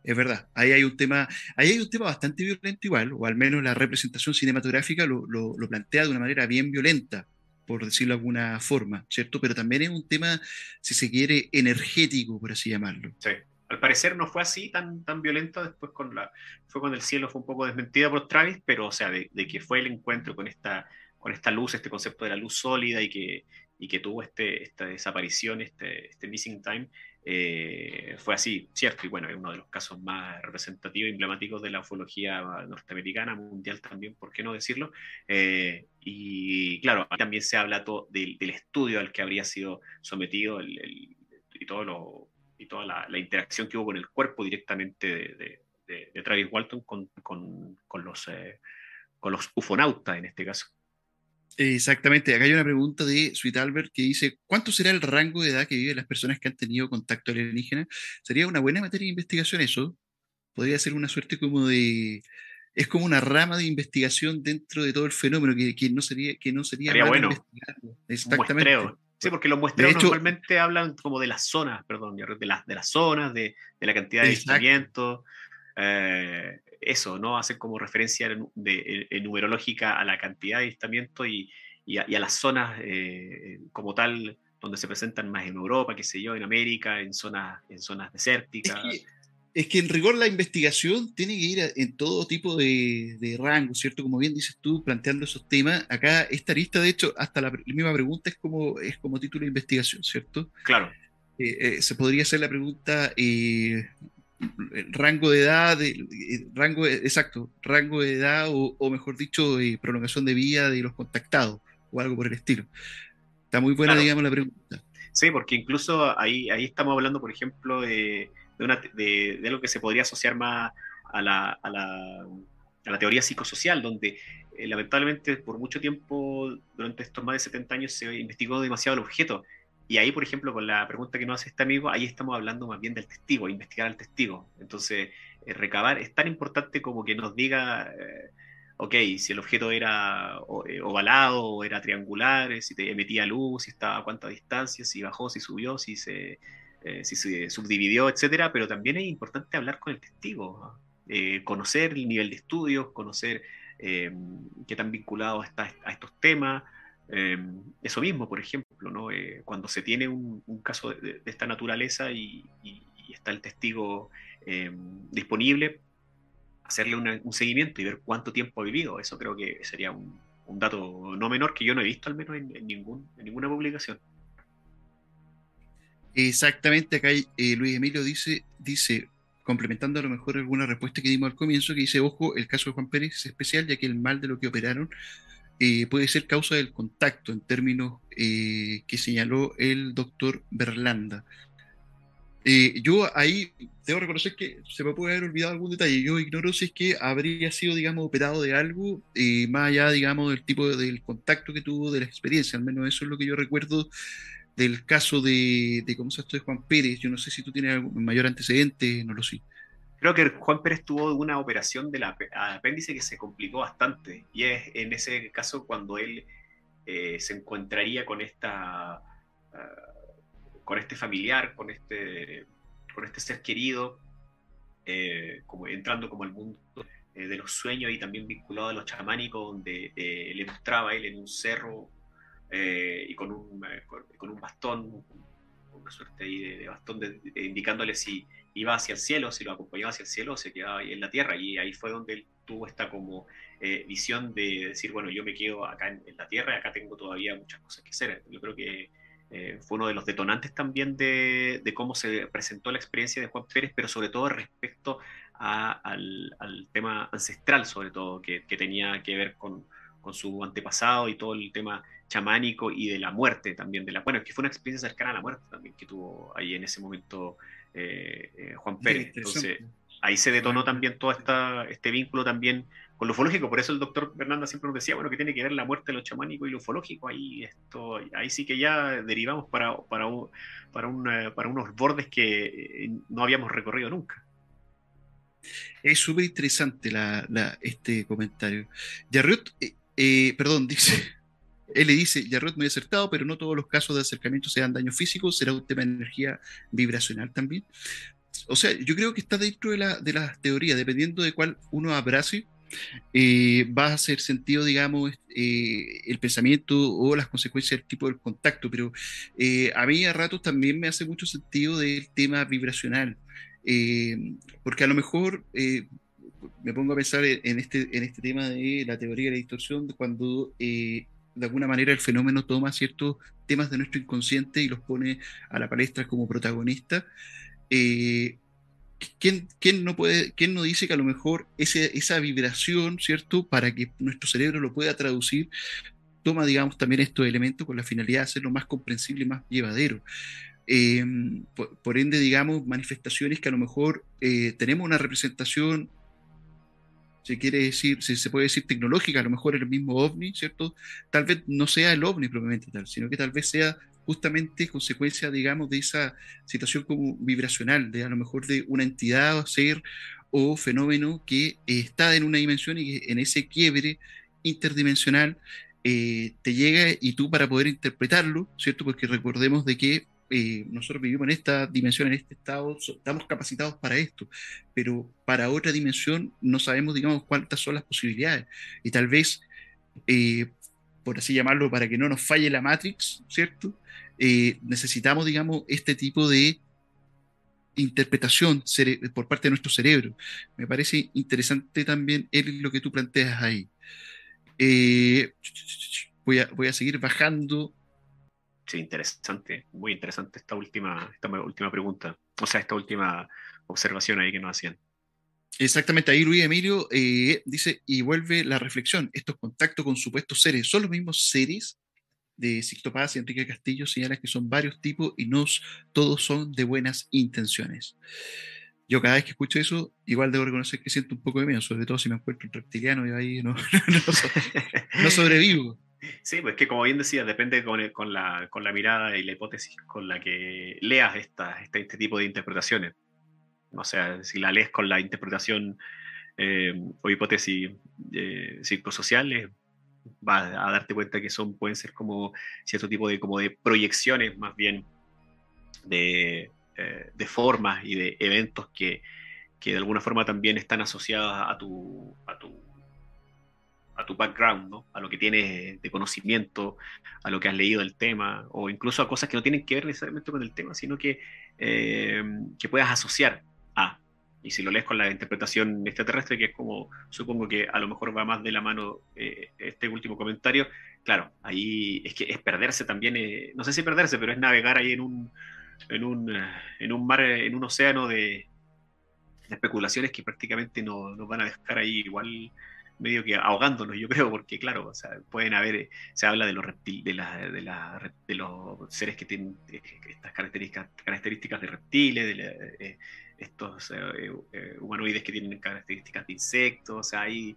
Es verdad, ahí hay un tema, ahí hay un tema bastante violento igual, o al menos la representación cinematográfica lo, lo, lo plantea de una manera bien violenta por decirlo de alguna forma, ¿cierto? Pero también es un tema, si se quiere, energético, por así llamarlo. Sí. Al parecer no fue así tan, tan violento, después con la, fue cuando el cielo fue un poco desmentida por Travis, pero o sea, de, que fue el encuentro con esta, con esta luz, este concepto de la luz sólida y que, y que tuvo este, esta desaparición, este, este missing time, eh, fue así, cierto, y bueno, es uno de los casos más representativos y emblemáticos de la ufología norteamericana, mundial también, ¿por qué no decirlo? Eh, y claro, también se habla todo del, estudio al que habría sido sometido y, todo lo, y toda la, interacción que hubo con el cuerpo directamente de, de, Travis Walton con, con, con los, eh, con los ufonautas en este caso. Exactamente, acá hay una pregunta de Sweet Albert que dice, ¿cuánto será el rango de edad que viven las personas que han tenido contacto alienígena? Sería una buena materia de investigación eso. Podría ser una suerte como de... Es como una rama de investigación dentro de todo el fenómeno que, que no sería que no sería, bueno. Exactamente. Sí, porque los muestreos normalmente hablan como de las zonas, perdón, de las, de las zonas, de, de la cantidad de avistamientos. Eh, eso, ¿no? Hacen como referencia de, numerológica a la cantidad de avistamientos y, y, a, las zonas eh, como tal donde se presentan más en Europa, qué sé yo, en América, en zonas, en zonas desérticas. Es que, en rigor la investigación tiene que ir en todo tipo de, de rango, ¿cierto? Como bien dices tú, planteando esos temas. Acá esta lista, de hecho, hasta la, misma pregunta es como, es como título de investigación, ¿cierto? Claro. Eh, eh, se podría hacer la pregunta, rango de edad, eh, rango, exacto, rango de edad o, mejor dicho, eh, prolongación de vida de los contactados o algo por el estilo. Está muy buena, digamos, la pregunta. Sí, porque incluso ahí, ahí estamos hablando, por ejemplo, de, de, una, de, algo que se podría asociar más a la, a la, a la teoría psicosocial, donde eh, lamentablemente por mucho tiempo, durante estos más de 70 años, se investigó demasiado el objeto y ahí, por ejemplo, con la pregunta que nos hace este amigo, ahí estamos hablando más bien del testigo, investigar al testigo. Entonces, eh, recabar es tan importante como que nos diga, eh, ok, si el objeto era ovalado o era triangular, si te emitía luz, si estaba a cuánta distancia, si bajó, si subió, si se, si se subdividió, etcétera. Pero también es importante hablar con el testigo, conocer el nivel de estudios, conocer qué tan vinculado está a estos temas. Em, eso mismo, por ejemplo, ¿no? Eh, cuando se tiene un, caso de, esta naturaleza y, está el testigo disponible, hacerle un seguimiento y ver cuánto tiempo ha vivido. Eso creo que sería un, dato no menor que yo no he visto al menos en, ningún, en ninguna publicación. Exactamente, acá eh, Luis Emilio dice, dice, complementando a lo mejor alguna respuesta que dimos al comienzo, que dice, ojo, el caso de Juan Pérez es especial, ya que el mal de lo que operaron eh, puede ser causa del contacto en términos eh, que señaló el doctor Berlanda. Eh, yo ahí debo reconocer que se me puede haber olvidado algún detalle. Yo ignoro si es que habría sido, digamos, operado de algo, más allá, digamos, del tipo del contacto que tuvo, de la experiencia. Al menos eso es lo que yo recuerdo del caso de, de ¿cómo se llama? Juan Pérez. Yo no sé si tú tienes algún mayor antecedente, no lo sé. Creo que Juan Pérez tuvo una operación del apéndice que se complicó bastante y es en ese caso cuando él eh, se encontraría con esta ah, con este familiar, con este, con este ser querido, eh, como entrando como al mundo eh, de los sueños y también vinculado a los chamánicos, donde le mostraba él en un cerro y con un, con, un bastón, una suerte ahí de, bastón indicándole si iba hacia el cielo, si lo acompañaba hacia el cielo, se quedaba ahí en la tierra. Y ahí fue donde él tuvo esta como eh, visión de decir, bueno, yo me quedo acá en, la tierra y acá tengo todavía muchas cosas que hacer. Yo creo que eh, fue uno de los detonantes también de, cómo se presentó la experiencia de Juan Pérez, pero sobre todo respecto al, tema ancestral, sobre todo, que, tenía que ver con, con su antepasado y todo el tema chamánico y de la muerte también, de la, bueno, que fue una experiencia cercana a la muerte también que tuvo ahí en ese momento eh, eh, Juan Pérez. Entonces, ahí se detonó también todo esta, este vínculo también con lo ufológico. Por eso el doctor Fernanda siempre nos decía, bueno, que tiene que ver la muerte de lo chamánico y lo ufológico. Ahí, esto, ahí sí que ya derivamos para, para, para, para unos bordes que eh, no habíamos recorrido nunca. Es súper interesante la, este comentario. Yarrut, perdón, <laughs> dice, él le dice, Jarrod muy acertado, pero no todos los casos de acercamiento sean daño físico, será un tema de energía vibracional también. O sea, yo creo que está dentro de la, de las teorías, dependiendo de cuál uno abrace, eh, va a hacer sentido, digamos, eh, el pensamiento o las consecuencias del tipo del contacto, pero eh, a mí a ratos también me hace mucho sentido del tema vibracional, porque a lo mejor me pongo a pensar en este, en este tema de la teoría de la distorsión, cuando de alguna manera el fenómeno toma ciertos temas de nuestro inconsciente y los pone a la palestra como protagonista. Eh, ¿quién, no puede, ¿Quién no dice que a lo mejor ese, esa vibración, ¿cierto? Para que nuestro cerebro lo pueda traducir, toma, digamos, también estos elementos con la finalidad de hacerlo más comprensible y más llevadero. Eh, por, ende, digamos, manifestaciones que a lo mejor eh, tenemos una representación si quiere decir, si se puede decir tecnológica, a lo mejor el mismo ovni, ¿cierto? Tal vez no sea el ovni propiamente tal, sino que tal vez sea justamente consecuencia, digamos, de esa situación como vibracional, de a lo mejor de una entidad, ser o fenómeno que está en una dimensión y que en ese quiebre interdimensional eh, te llega y tú para poder interpretarlo, ¿cierto? Porque recordemos de que eh, nosotros vivimos en esta dimensión, en este estado, estamos capacitados para esto, pero para otra dimensión no sabemos, digamos, cuántas son las posibilidades. Y tal vez, eh, por así llamarlo, para que no nos falle la Matrix, ¿cierto? Eh, necesitamos, digamos, este tipo de interpretación por parte de nuestro cerebro. Me parece interesante también lo que tú planteas ahí. voy a seguir bajando Sí, interesante, muy interesante esta última, esta última pregunta, o sea, esta última observación ahí que nos hacían. Exactamente, ahí Luis Emilio eh, dice, y vuelve la reflexión, estos contactos con supuestos seres, ¿son los mismos seres? De Sixto Paz y Enrique Castillo señala que son varios tipos y no todos son de buenas intenciones. Yo cada vez que escucho eso, igual debo reconocer que siento un poco de miedo, sobre todo si me encuentro un reptiliano y ahí no, <laughs> <laughs> no sobrevivo. Sí, pues que como bien decía, depende con, con, la, con la mirada y la hipótesis con la que leas esta, este, este tipo de interpretaciones. O sea, si la lees con la interpretación eh, o hipótesis eh, psicosociales, vas a darte cuenta que son, pueden ser como cierto tipo de, como de proyecciones más bien de, eh, de formas y de eventos que, que, de alguna forma también están asociados a tu, a tu, a tu background, ¿no? a lo que tienes de conocimiento, a lo que has leído del tema, o incluso a cosas que no tienen que ver necesariamente con el tema, sino que, eh, que puedas asociar a. Y si lo lees con la interpretación extraterrestre, que es como, supongo que a lo mejor va más de la mano eh, este último comentario, claro, ahí es que es perderse también, no sé si perderse, pero es navegar ahí en un, en un, en un mar, en un océano de, especulaciones que prácticamente nos, van a dejar ahí igual medio que ahogándonos, yo creo, porque claro, o sea, pueden haber, se habla de los reptil, de, la, de, los seres que tienen eh, estas características, características de reptiles, de eh, estos eh, humanoides que tienen características de insectos, o sea, hay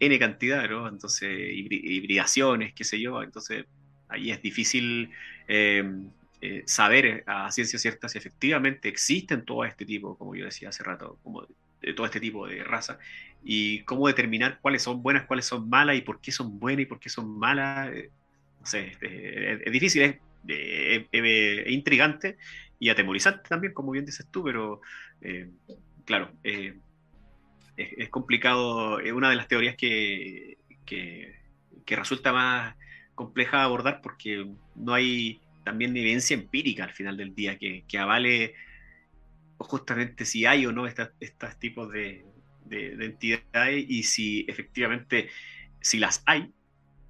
N cantidad, ¿no? Entonces, hibridaciones, qué sé yo, entonces ahí es difícil eh, saber a ciencia cierta si efectivamente existen todo este tipo, como yo decía hace rato, como de todo este tipo de raza, y cómo determinar cuáles son buenas, cuáles son malas, y por qué son buenas y por qué son malas. Eh, no sé, este, es, difícil, es, intrigante y atemorizante también, como bien dices tú, pero eh, claro, es, complicado, es una de las teorías que, que, resulta más compleja abordar porque no hay también evidencia empírica al final del día que, que avale justamente si hay o no estos tipos de, de, entidades y si efectivamente, si las hay,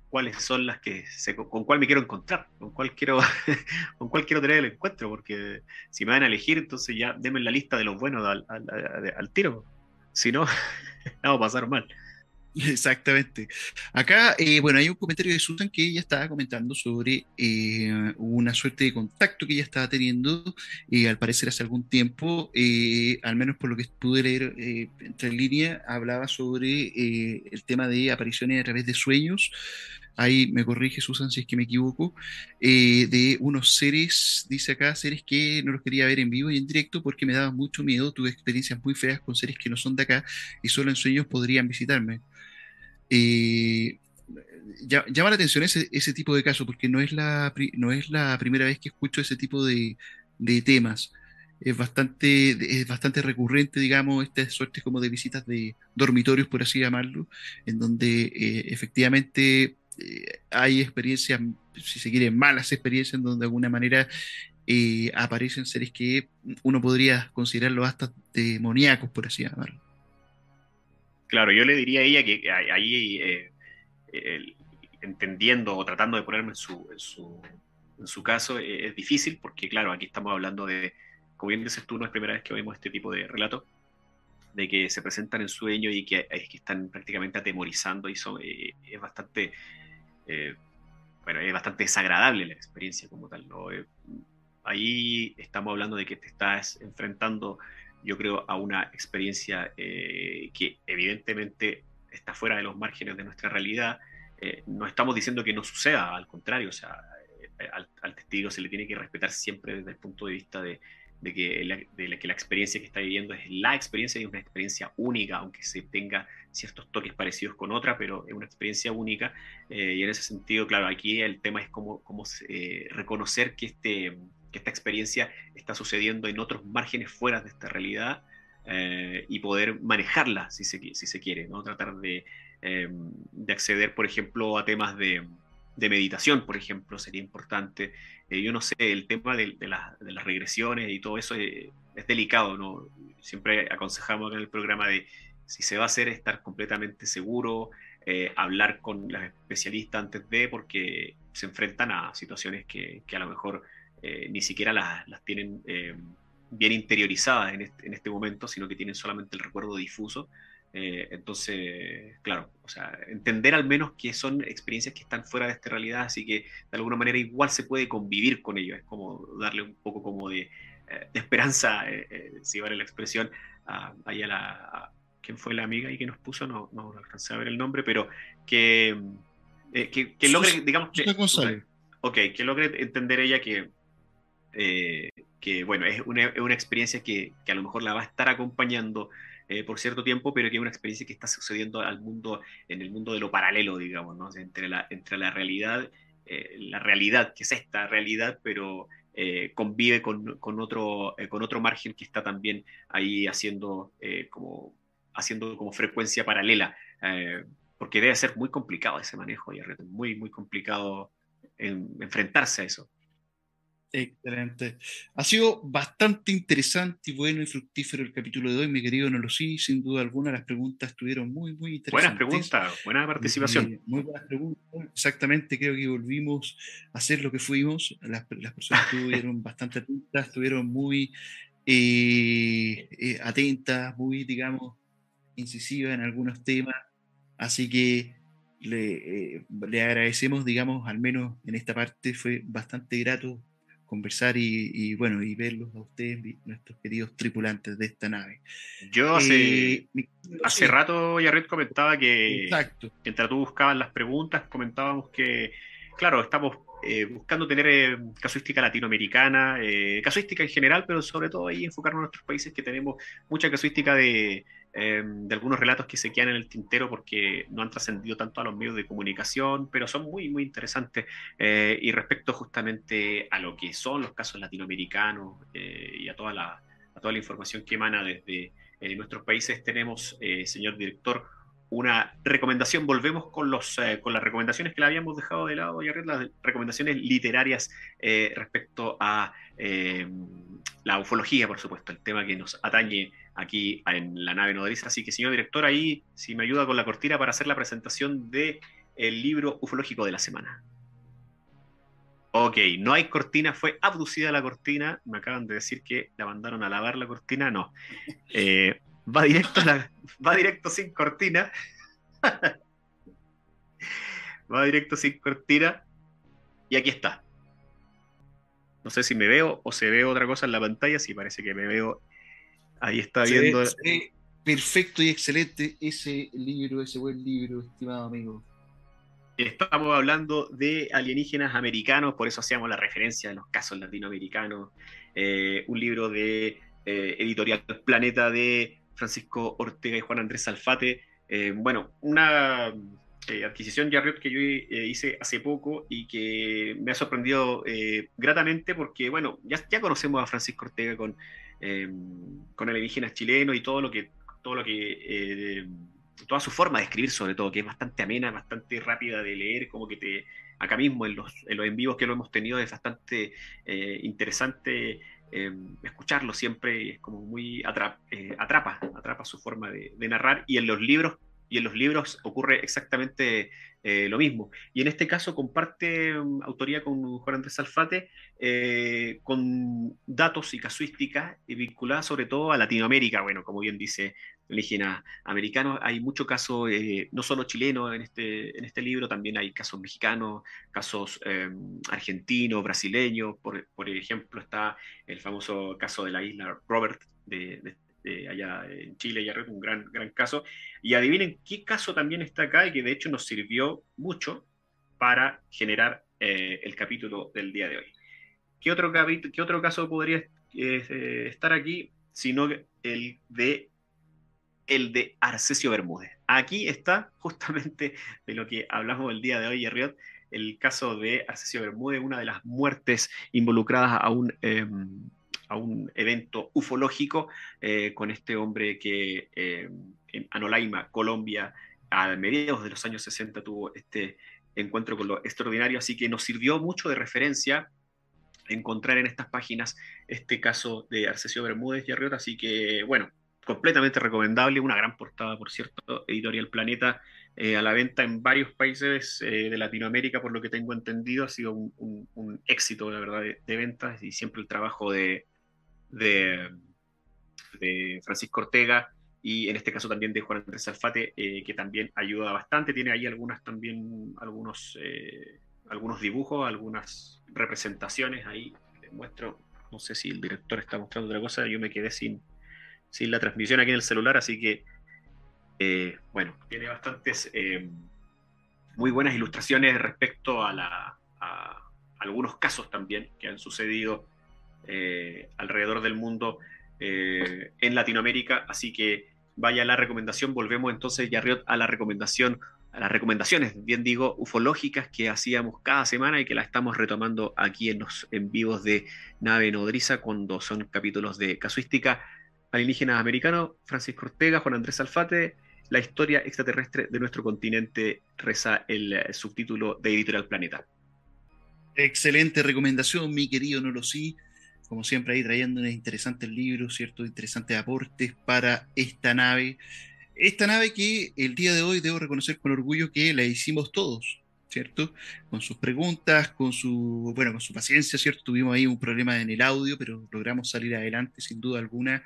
cuáles son las que se, con cuál me quiero encontrar, con cuál quiero, <laughs> con cuál quiero tener el encuentro, porque si me van a elegir, entonces ya denme la lista de los buenos al, al, tiro, si no, <laughs> vamos a pasar mal. <laughs> Exactamente. Acá, eh, bueno, hay un comentario de Susan que ella estaba comentando sobre eh, una suerte de contacto que ella estaba teniendo, eh, al parecer hace algún tiempo, al menos por lo que pude leer entre línea, hablaba sobre el tema de apariciones a través de sueños. Ahí me corrige Susan si es que me equivoco, de unos seres, dice acá, seres que no los quería ver en vivo y en directo porque me daba mucho miedo, tuve experiencias muy feas con seres que no son de acá y solo en sueños podrían visitarme. Eh, llama la atención ese, tipo de casos, porque no es, la, no es la primera vez que escucho ese tipo de, temas. Es bastante, es bastante recurrente, digamos, estas suertes como de visitas de dormitorios, por así llamarlo, en donde eh, efectivamente eh, hay experiencias, si se quiere, malas experiencias, en donde de alguna manera aparecen seres que uno podría considerarlo hasta demoníacos, por así llamarlo. Claro, yo le diría a ella que ahí, eh, entendiendo o tratando de ponerme en su, en su, caso, eh, es difícil porque, claro, aquí estamos hablando de, como bien dices tú, no es primera vez que oímos este tipo de relatos, de que se presentan en sueño y que, que están prácticamente atemorizando y son, eh, es bastante, bueno, es bastante desagradable la experiencia como tal. ahí estamos hablando de que te estás enfrentando yo creo, a una experiencia eh, que evidentemente está fuera de los márgenes de nuestra realidad. Eh, no estamos diciendo que no suceda, al contrario, o sea, eh, al, testigo se le tiene que respetar siempre desde el punto de vista de, que, la, que la experiencia que está viviendo es la experiencia y es una experiencia única, aunque se tenga ciertos toques parecidos con otra, pero es una experiencia única. y en ese sentido, claro, aquí el tema es cómo, cómo reconocer que este que esta experiencia está sucediendo en otros márgenes fuera de esta realidad eh, y poder manejarla si se, si se quiere, ¿no? Tratar de, em, de acceder, por ejemplo, a temas de, de meditación, por ejemplo, sería importante. Eh, yo no sé, el tema de, las regresiones y todo eso es, es delicado, ¿no? Siempre aconsejamos en el programa de si se va a hacer, estar completamente seguro, eh, hablar con los especialistas antes de, porque se enfrentan a situaciones que, a lo mejor eh, ni siquiera las, tienen eh, bien interiorizadas en este, momento, sino que tienen solamente el recuerdo difuso. Eh, entonces, claro, o sea, entender al menos que son experiencias que están fuera de esta realidad, así que de alguna manera igual se puede convivir con ello, es como darle un poco como de, esperanza, si vale la expresión, a, la... ¿Quién fue la amiga y que nos puso? No, no alcancé a ver el nombre, pero que Eh, que, que, logre, digamos, que, González. Ok, que logre entender ella que, eh, que bueno, es una, es una experiencia que, que, a lo mejor la va a estar acompañando eh, por cierto tiempo, pero que es una experiencia que está sucediendo al mundo, en el mundo de lo paralelo, digamos, ¿no? entre, la, entre la realidad, eh, la realidad, que es esta realidad, pero eh, convive con, con otro, eh, con otro margen que está también ahí haciendo, como, haciendo como frecuencia paralela, porque debe ser muy complicado ese manejo, y muy, muy complicado en, enfrentarse a eso. Excelente. Ha sido bastante interesante y bueno y fructífero el capítulo de hoy, mi querido sí sin duda alguna. Las preguntas estuvieron muy, muy interesantes. Buenas preguntas, buena participación. Muy, muy buenas preguntas. Exactamente, creo que volvimos a hacer lo que fuimos. Las, las personas estuvieron <laughs> bastante atentas, estuvieron muy eh, eh, atentas, muy, digamos, incisivas en algunos temas. Así que le, eh, le agradecemos, digamos, al menos en esta parte, fue bastante grato conversar y, y, bueno, y verlos a ustedes, nuestros queridos tripulantes de esta nave. Yo hace, eh, hace rato, Yaret comentaba que Exacto. mientras tú buscabas las preguntas, comentábamos que, claro, estamos eh, buscando tener eh, casuística latinoamericana, eh, casuística en general, pero sobre todo ahí enfocarnos en nuestros países que tenemos mucha casuística de, Em, de algunos relatos que se quedan en el tintero porque no han trascendido tanto a los medios de comunicación, pero son muy, muy interesantes. Eh, y respecto justamente a lo que son los casos latinoamericanos eh, y a toda, la, a toda la información que emana desde eh, nuestros países, tenemos, señor director, una recomendación. Volvemos con, los, con las recomendaciones que le habíamos dejado de lado, ya las recomendaciones literarias respecto a la ufología, por supuesto, el tema que nos atañe aquí en la nave nodriza. Así que, señor director, ahí si me ayuda con la cortina para hacer la presentación del el libro ufológico de la semana. Ok, no hay cortina, fue abducida la cortina. Me acaban de decir que la mandaron a lavar la cortina. No. Eh, va, directo la, <laughs> va directo sin cortina. <laughs> va directo sin cortina. Y aquí está. No sé si me veo o se ve otra cosa en la pantalla. Sí, parece que me veo Ahí está se viendo. Ve, se ve perfecto y excelente ese libro, ese buen libro, estimado amigo. Estamos hablando de alienígenas americanos, por eso hacíamos la referencia a los casos latinoamericanos. Eh, un libro de eh, Editorial Planeta de Francisco Ortega y Juan Andrés Alfate. Eh, bueno, una eh, adquisición Jarriot que yo hice hace poco y que me ha sorprendido gratamente porque, bueno, ya, conocemos a Francisco Ortega con eh, con alienígenas chilenos y todo lo que, todo lo que eh, toda su forma de escribir sobre todo, que es bastante amena, bastante rápida de leer, como que te, acá mismo en los, en los en vivos que lo hemos tenido es bastante eh, interesante eh, escucharlo siempre, es como muy eh, atrapa, atrapa su forma de, narrar y en los libros y en los libros ocurre exactamente eh, lo mismo. Y en este caso comparte um, autoría con Juan Andrés Alfate, eh, con datos y casuísticas vinculadas sobre todo a Latinoamérica. Bueno, como bien dice indígena americano, hay mucho caso, eh, no solo chileno en este, en este libro, también hay casos mexicanos, casos eh, argentinos, brasileños. Por, por, ejemplo, está el famoso caso de la isla Robert de, allá en Chile, un gran, gran caso. Y adivinen qué caso también está acá y que de hecho nos sirvió mucho para generar eh, el capítulo del día de hoy. ¿Qué otro, qué otro caso podría eh, estar aquí sino el de, el de Arcesio Bermúdez? Aquí está justamente de lo que hablamos el día de hoy, Riot, el caso de Arcesio Bermúdez, una de las muertes involucradas a un... Eh, a un evento ufológico eh, con este hombre que eh, en Anolaima, Colombia, a mediados de los años 60 tuvo este encuentro con lo extraordinario, así que nos sirvió mucho de referencia encontrar en estas páginas este caso de Arcesio Bermúdez y así que bueno, completamente recomendable, una gran portada, por cierto, Editorial Planeta, eh, a la venta en varios países eh, de Latinoamérica, por lo que tengo entendido, ha sido un, éxito, la verdad, de, ventas y siempre el trabajo de, de, de, Francisco Ortega y en este caso también de Juan Andrés Alfate, eh, que también ayuda bastante. Tiene ahí algunas también, algunos, eh, algunos dibujos, algunas representaciones. Ahí les muestro, no sé si el director está mostrando otra cosa, yo me quedé sin, sin la transmisión aquí en el celular, así que, eh, bueno, tiene bastantes muy buenas ilustraciones respecto a, la, algunos casos también que han sucedido eh, alrededor del mundo eh, en Latinoamérica. Así que vaya la recomendación. Volvemos entonces, Yarriot, a la recomendación, a las recomendaciones, bien digo, ufológicas que hacíamos cada semana y que la estamos retomando aquí en los en vivos de Nave Nodriza cuando son capítulos de casuística alienígenas americanos, Francisco Ortega, Juan Andrés Alfate, la historia extraterrestre de nuestro continente, reza el eh, subtítulo de Editorial Planeta. Excelente recomendación, mi querido Nolosí. Como siempre, ahí trayendo interesantes libros, ¿cierto? Interesantes aportes para esta nave. Esta nave que el día de hoy debo reconocer con orgullo que la hicimos todos, ¿cierto? Con sus preguntas, con su, bueno, con su paciencia, ¿cierto? Tuvimos ahí un problema en el audio, pero logramos salir adelante sin duda alguna.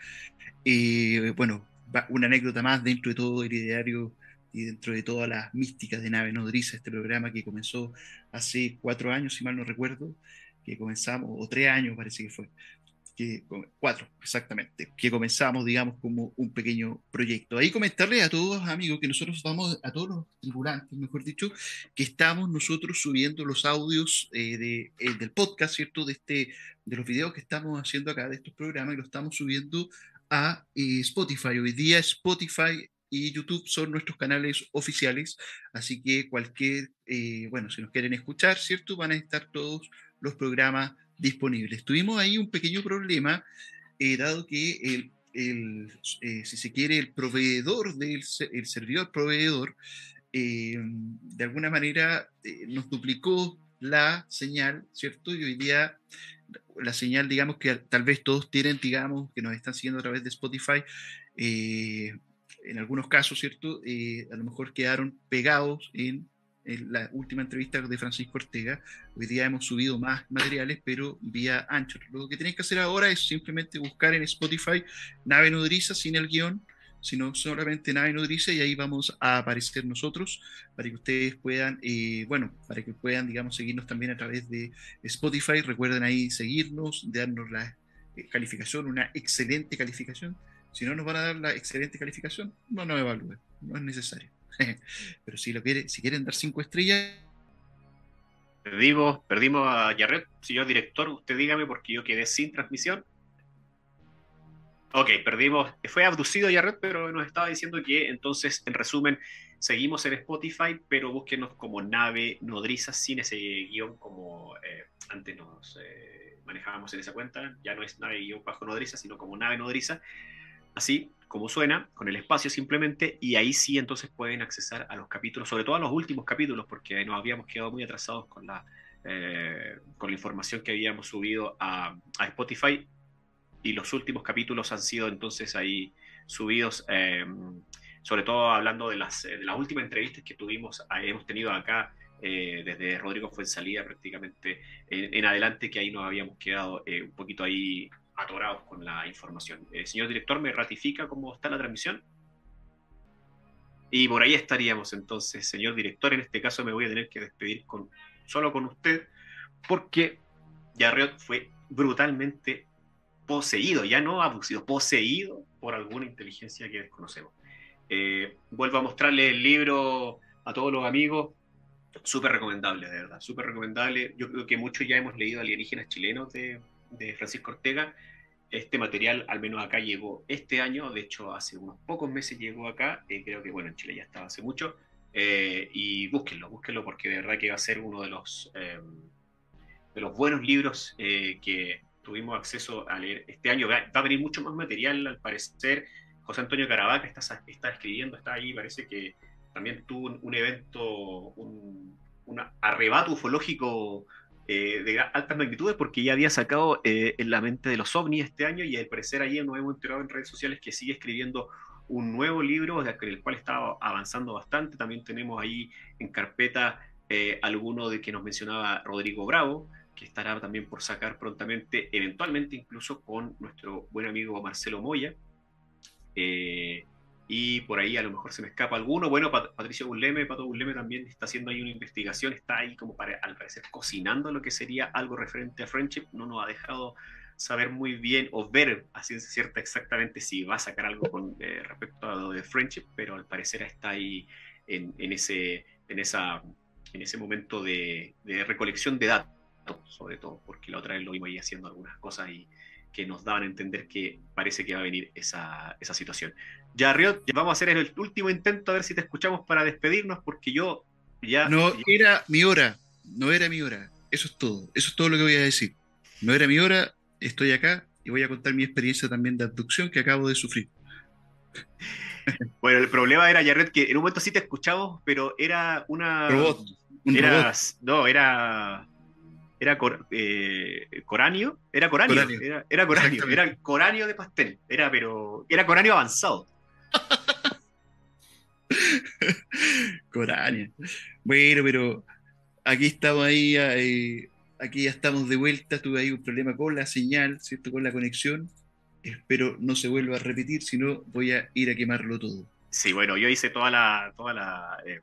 Eh, bueno, una anécdota más dentro de todo el ideario y dentro de todas las místicas de Nave Nodriza, este programa que comenzó hace cuatro años, si mal no recuerdo, que comenzamos, o tres años parece que fue, cuatro exactamente, que comenzamos, digamos, como un pequeño proyecto. Ahí comentarle a todos, amigos, que nosotros vamos, a todos los tripulantes, mejor dicho, que estamos nosotros subiendo los audios eh, de, eh, del podcast, ¿cierto? De, este, de los videos que estamos haciendo acá, de estos programas, y los estamos subiendo a eh, Spotify. Hoy día Spotify y YouTube son nuestros canales oficiales, así que cualquier, bueno, si nos quieren escuchar, ¿cierto? Van a estar todos los programas disponibles. Tuvimos ahí un pequeño problema, eh, dado que el, si se quiere, el proveedor del el servidor proveedor, de alguna manera nos duplicó la señal, ¿cierto? Y hoy día la señal, digamos, que tal vez todos tienen, digamos, que nos están siguiendo a través de Spotify, eh, en algunos casos, ¿cierto? Eh, a lo mejor quedaron pegados en, la última entrevista de Francisco Ortega. Hoy día hemos subido más materiales, pero vía Anchor. Lo que tenéis que hacer ahora es simplemente buscar en Spotify Nave Nodriza sin el guion sino solamente Nave Nodriza y ahí vamos a aparecer nosotros para que ustedes puedan, eh, bueno, para que puedan, digamos, seguirnos también a través de Spotify. Recuerden ahí seguirnos, darnos la eh, calificación, una excelente calificación. Si no nos van a dar la excelente calificación, no nos evalúen, no es necesario. <laughs> Pero si, lo quiere, si quieren dar cinco estrellas, Perdimos, perdimos a Jarret, señor director, usted dígame porque yo quedé sin transmisión. Ok, perdimos. Fue abducido ya Red, pero nos estaba diciendo que entonces, en resumen, seguimos en Spotify, pero búsquenos como nave nodriza sin ese guion como eh, antes nos eh, manejábamos en esa cuenta. Ya no es nave guion bajo nodriza, sino como nave nodriza. Así como suena, con el espacio simplemente, y ahí sí entonces pueden accesar a los capítulos, sobre todo a los últimos capítulos, porque nos habíamos quedado muy atrasados con la, eh, con la información que habíamos subido a, a Spotify y los últimos capítulos han sido entonces ahí subidos, em, sobre todo hablando de las, de las últimas entrevistas que tuvimos, eh, hemos tenido acá eh, desde Rodrigo fue en salida prácticamente en, adelante, que ahí nos habíamos quedado eh, un poquito ahí atorados con la información. señor director, ¿me ratifica cómo está la transmisión? Y por ahí estaríamos entonces, señor director, en este caso me voy a tener que despedir con, solo con usted, porque Yarriot fue brutalmente poseído, ya no abducido, poseído por alguna inteligencia que desconocemos. Eh, vuelvo a mostrarle el libro a todos los amigos, súper recomendable, de verdad, súper recomendable. Yo creo que muchos ya hemos leído Alienígenas Chilenos de, Francisco Ortega. Este material, al menos acá, llegó este año, de hecho, hace unos pocos meses llegó acá, eh, creo que, bueno, en Chile ya estaba hace mucho, eh, y búsquenlo, búsquenlo, porque de verdad que va a ser uno de los, de los buenos libros que tuvimos acceso a leer este año. Va, a venir mucho más material, al parecer. José Antonio Caravaca está, está escribiendo, está ahí, parece que también tuvo un, evento, un, arrebato ufológico eh, de altas magnitudes porque ya había sacado eh, en la mente de los ovnis este año y al parecer ahí nos hemos enterado en redes sociales que sigue escribiendo un nuevo libro el cual está avanzando bastante. También tenemos ahí en carpeta eh, alguno de que nos mencionaba Rodrigo Bravo, que estará también por sacar prontamente, eventualmente incluso con nuestro buen amigo Marcelo Moya. Y por ahí a lo mejor se me escapa alguno. Bueno, Patricio Bulleme, Pato Bulleme también está haciendo ahí una investigación, está ahí como para, al parecer, cocinando lo que sería algo referente a Friendship. No nos ha dejado saber muy bien o ver a ciencia cierta exactamente si va a sacar algo con eh, respecto a lo de Friendship, pero al parecer está ahí en, ese, en, esa, en ese momento de, recolección de datos, sobre todo, porque la otra vez lo vimos ahí haciendo algunas cosas y que nos daban a entender que parece que va a venir esa, esa situación. Ya, Riot, vamos a hacer el último intento a ver si te escuchamos para despedirnos, porque yo ya... No era mi hora, no era mi hora. Eso es todo, eso es todo lo que voy a decir. No era mi hora, estoy acá y voy a contar mi experiencia también de abducción que acabo de sufrir. <laughs> Bueno, el problema era, Jared, que en un momento sí te escuchamos, pero era una. Robot. era, No, era. Era eh, coranio. Era coranio. Era, era coranio. Era coranio de pastel. Era, pero. Era coranio avanzado. <laughs> coranio. Bueno, pero aquí estamos ahí. Eh, aquí ya estamos de vuelta. Tuve ahí un problema con la señal, ¿cierto? Con la conexión espero no se vuelva a repetir, si no voy a ir a quemarlo todo. Sí, bueno, yo hice toda la, toda la eh,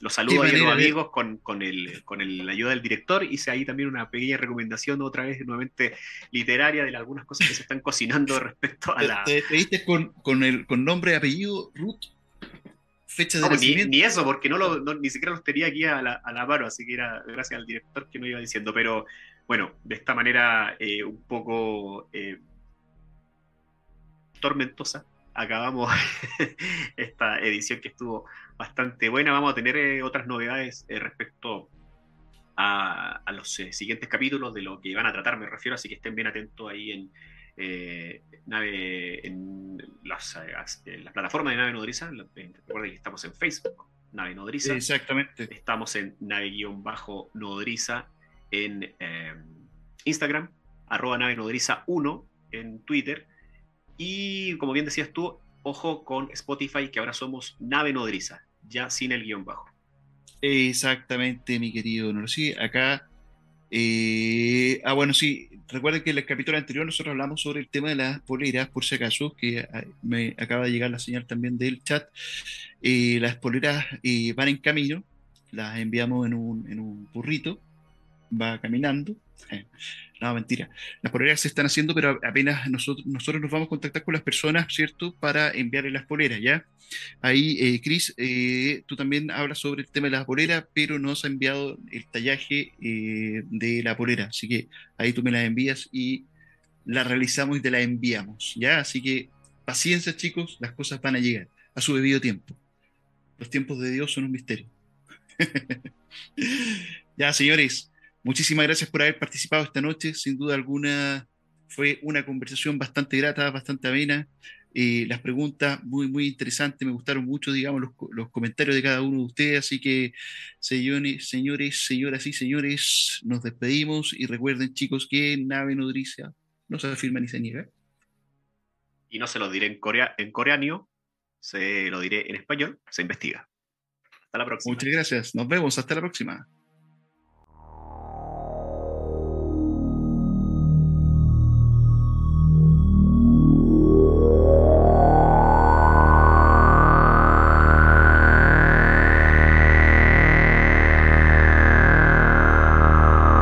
los saludos a los amigos con, con, el, con la ayuda del director. Hice ahí también una pequeña recomendación, otra vez nuevamente literaria, de algunas cosas que se están cocinando <laughs> respecto a la. ¿Te despediste con, con, el, con nombre y apellido, Ruth? Fecha de nacimiento. Ni, eso, porque no, lo, ni siquiera los tenía aquí a la, a la mano, así que era gracias al director que me iba diciendo. Pero bueno, de esta manera eh, un poco. Eh, tormentosa. Acabamos <laughs> esta edición que estuvo bastante buena. Vamos a tener eh, otras novedades eh, respecto a, los eh, siguientes capítulos de lo que van a tratar, me refiero, así que estén bien atentos ahí en, nave, en las, la plataforma de Nave Nodriza. Recuerden que estamos en Facebook, Nave Nodriza. Exactamente. Estamos en Nave-Nodriza en Instagram, arroba Nave Nodriza 1 en Twitter y como bien decías tú, ojo con Spotify, que ahora somos nave nodriza, ya sin el guion bajo. Exactamente, mi querido no Sí, acá. Eh, ah, bueno, sí, recuerden que en el capítulo anterior nosotros hablamos sobre el tema de las poleras, por si acaso, que ah, me acaba de llegar la señal también del chat. Eh, las poleras eh, van en camino, las enviamos en un, en un burrito, va caminando. <laughs> No, mentira. Las poleras se están haciendo, pero apenas nosotros, nos vamos a contactar con las personas, ¿cierto? Para enviarle las poleras, ¿ya? Ahí, eh, Cris, eh, tú también hablas sobre el tema de las poleras, pero no has enviado el tallaje eh, de la polera. Así que ahí tú me las envías y la realizamos y te la enviamos, ¿ya? Así que paciencia, chicos, las cosas van a llegar a su debido tiempo. Los tiempos de Dios son un misterio. <laughs> ya, señores. Muchísimas gracias por haber participado esta noche. Sin duda alguna fue una conversación bastante grata, bastante amena. Eh, las preguntas muy, muy interesantes. Me gustaron mucho, digamos, los, comentarios de cada uno de ustedes. Así que, señores, señores, señoras y señores, nos despedimos. Y recuerden, chicos, que nave nodriza no se afirma ni se niega. Y no se lo diré en, corea, en coreano, se lo diré en español, se investiga. Hasta la próxima. Muchas gracias. Nos vemos. Hasta la próxima.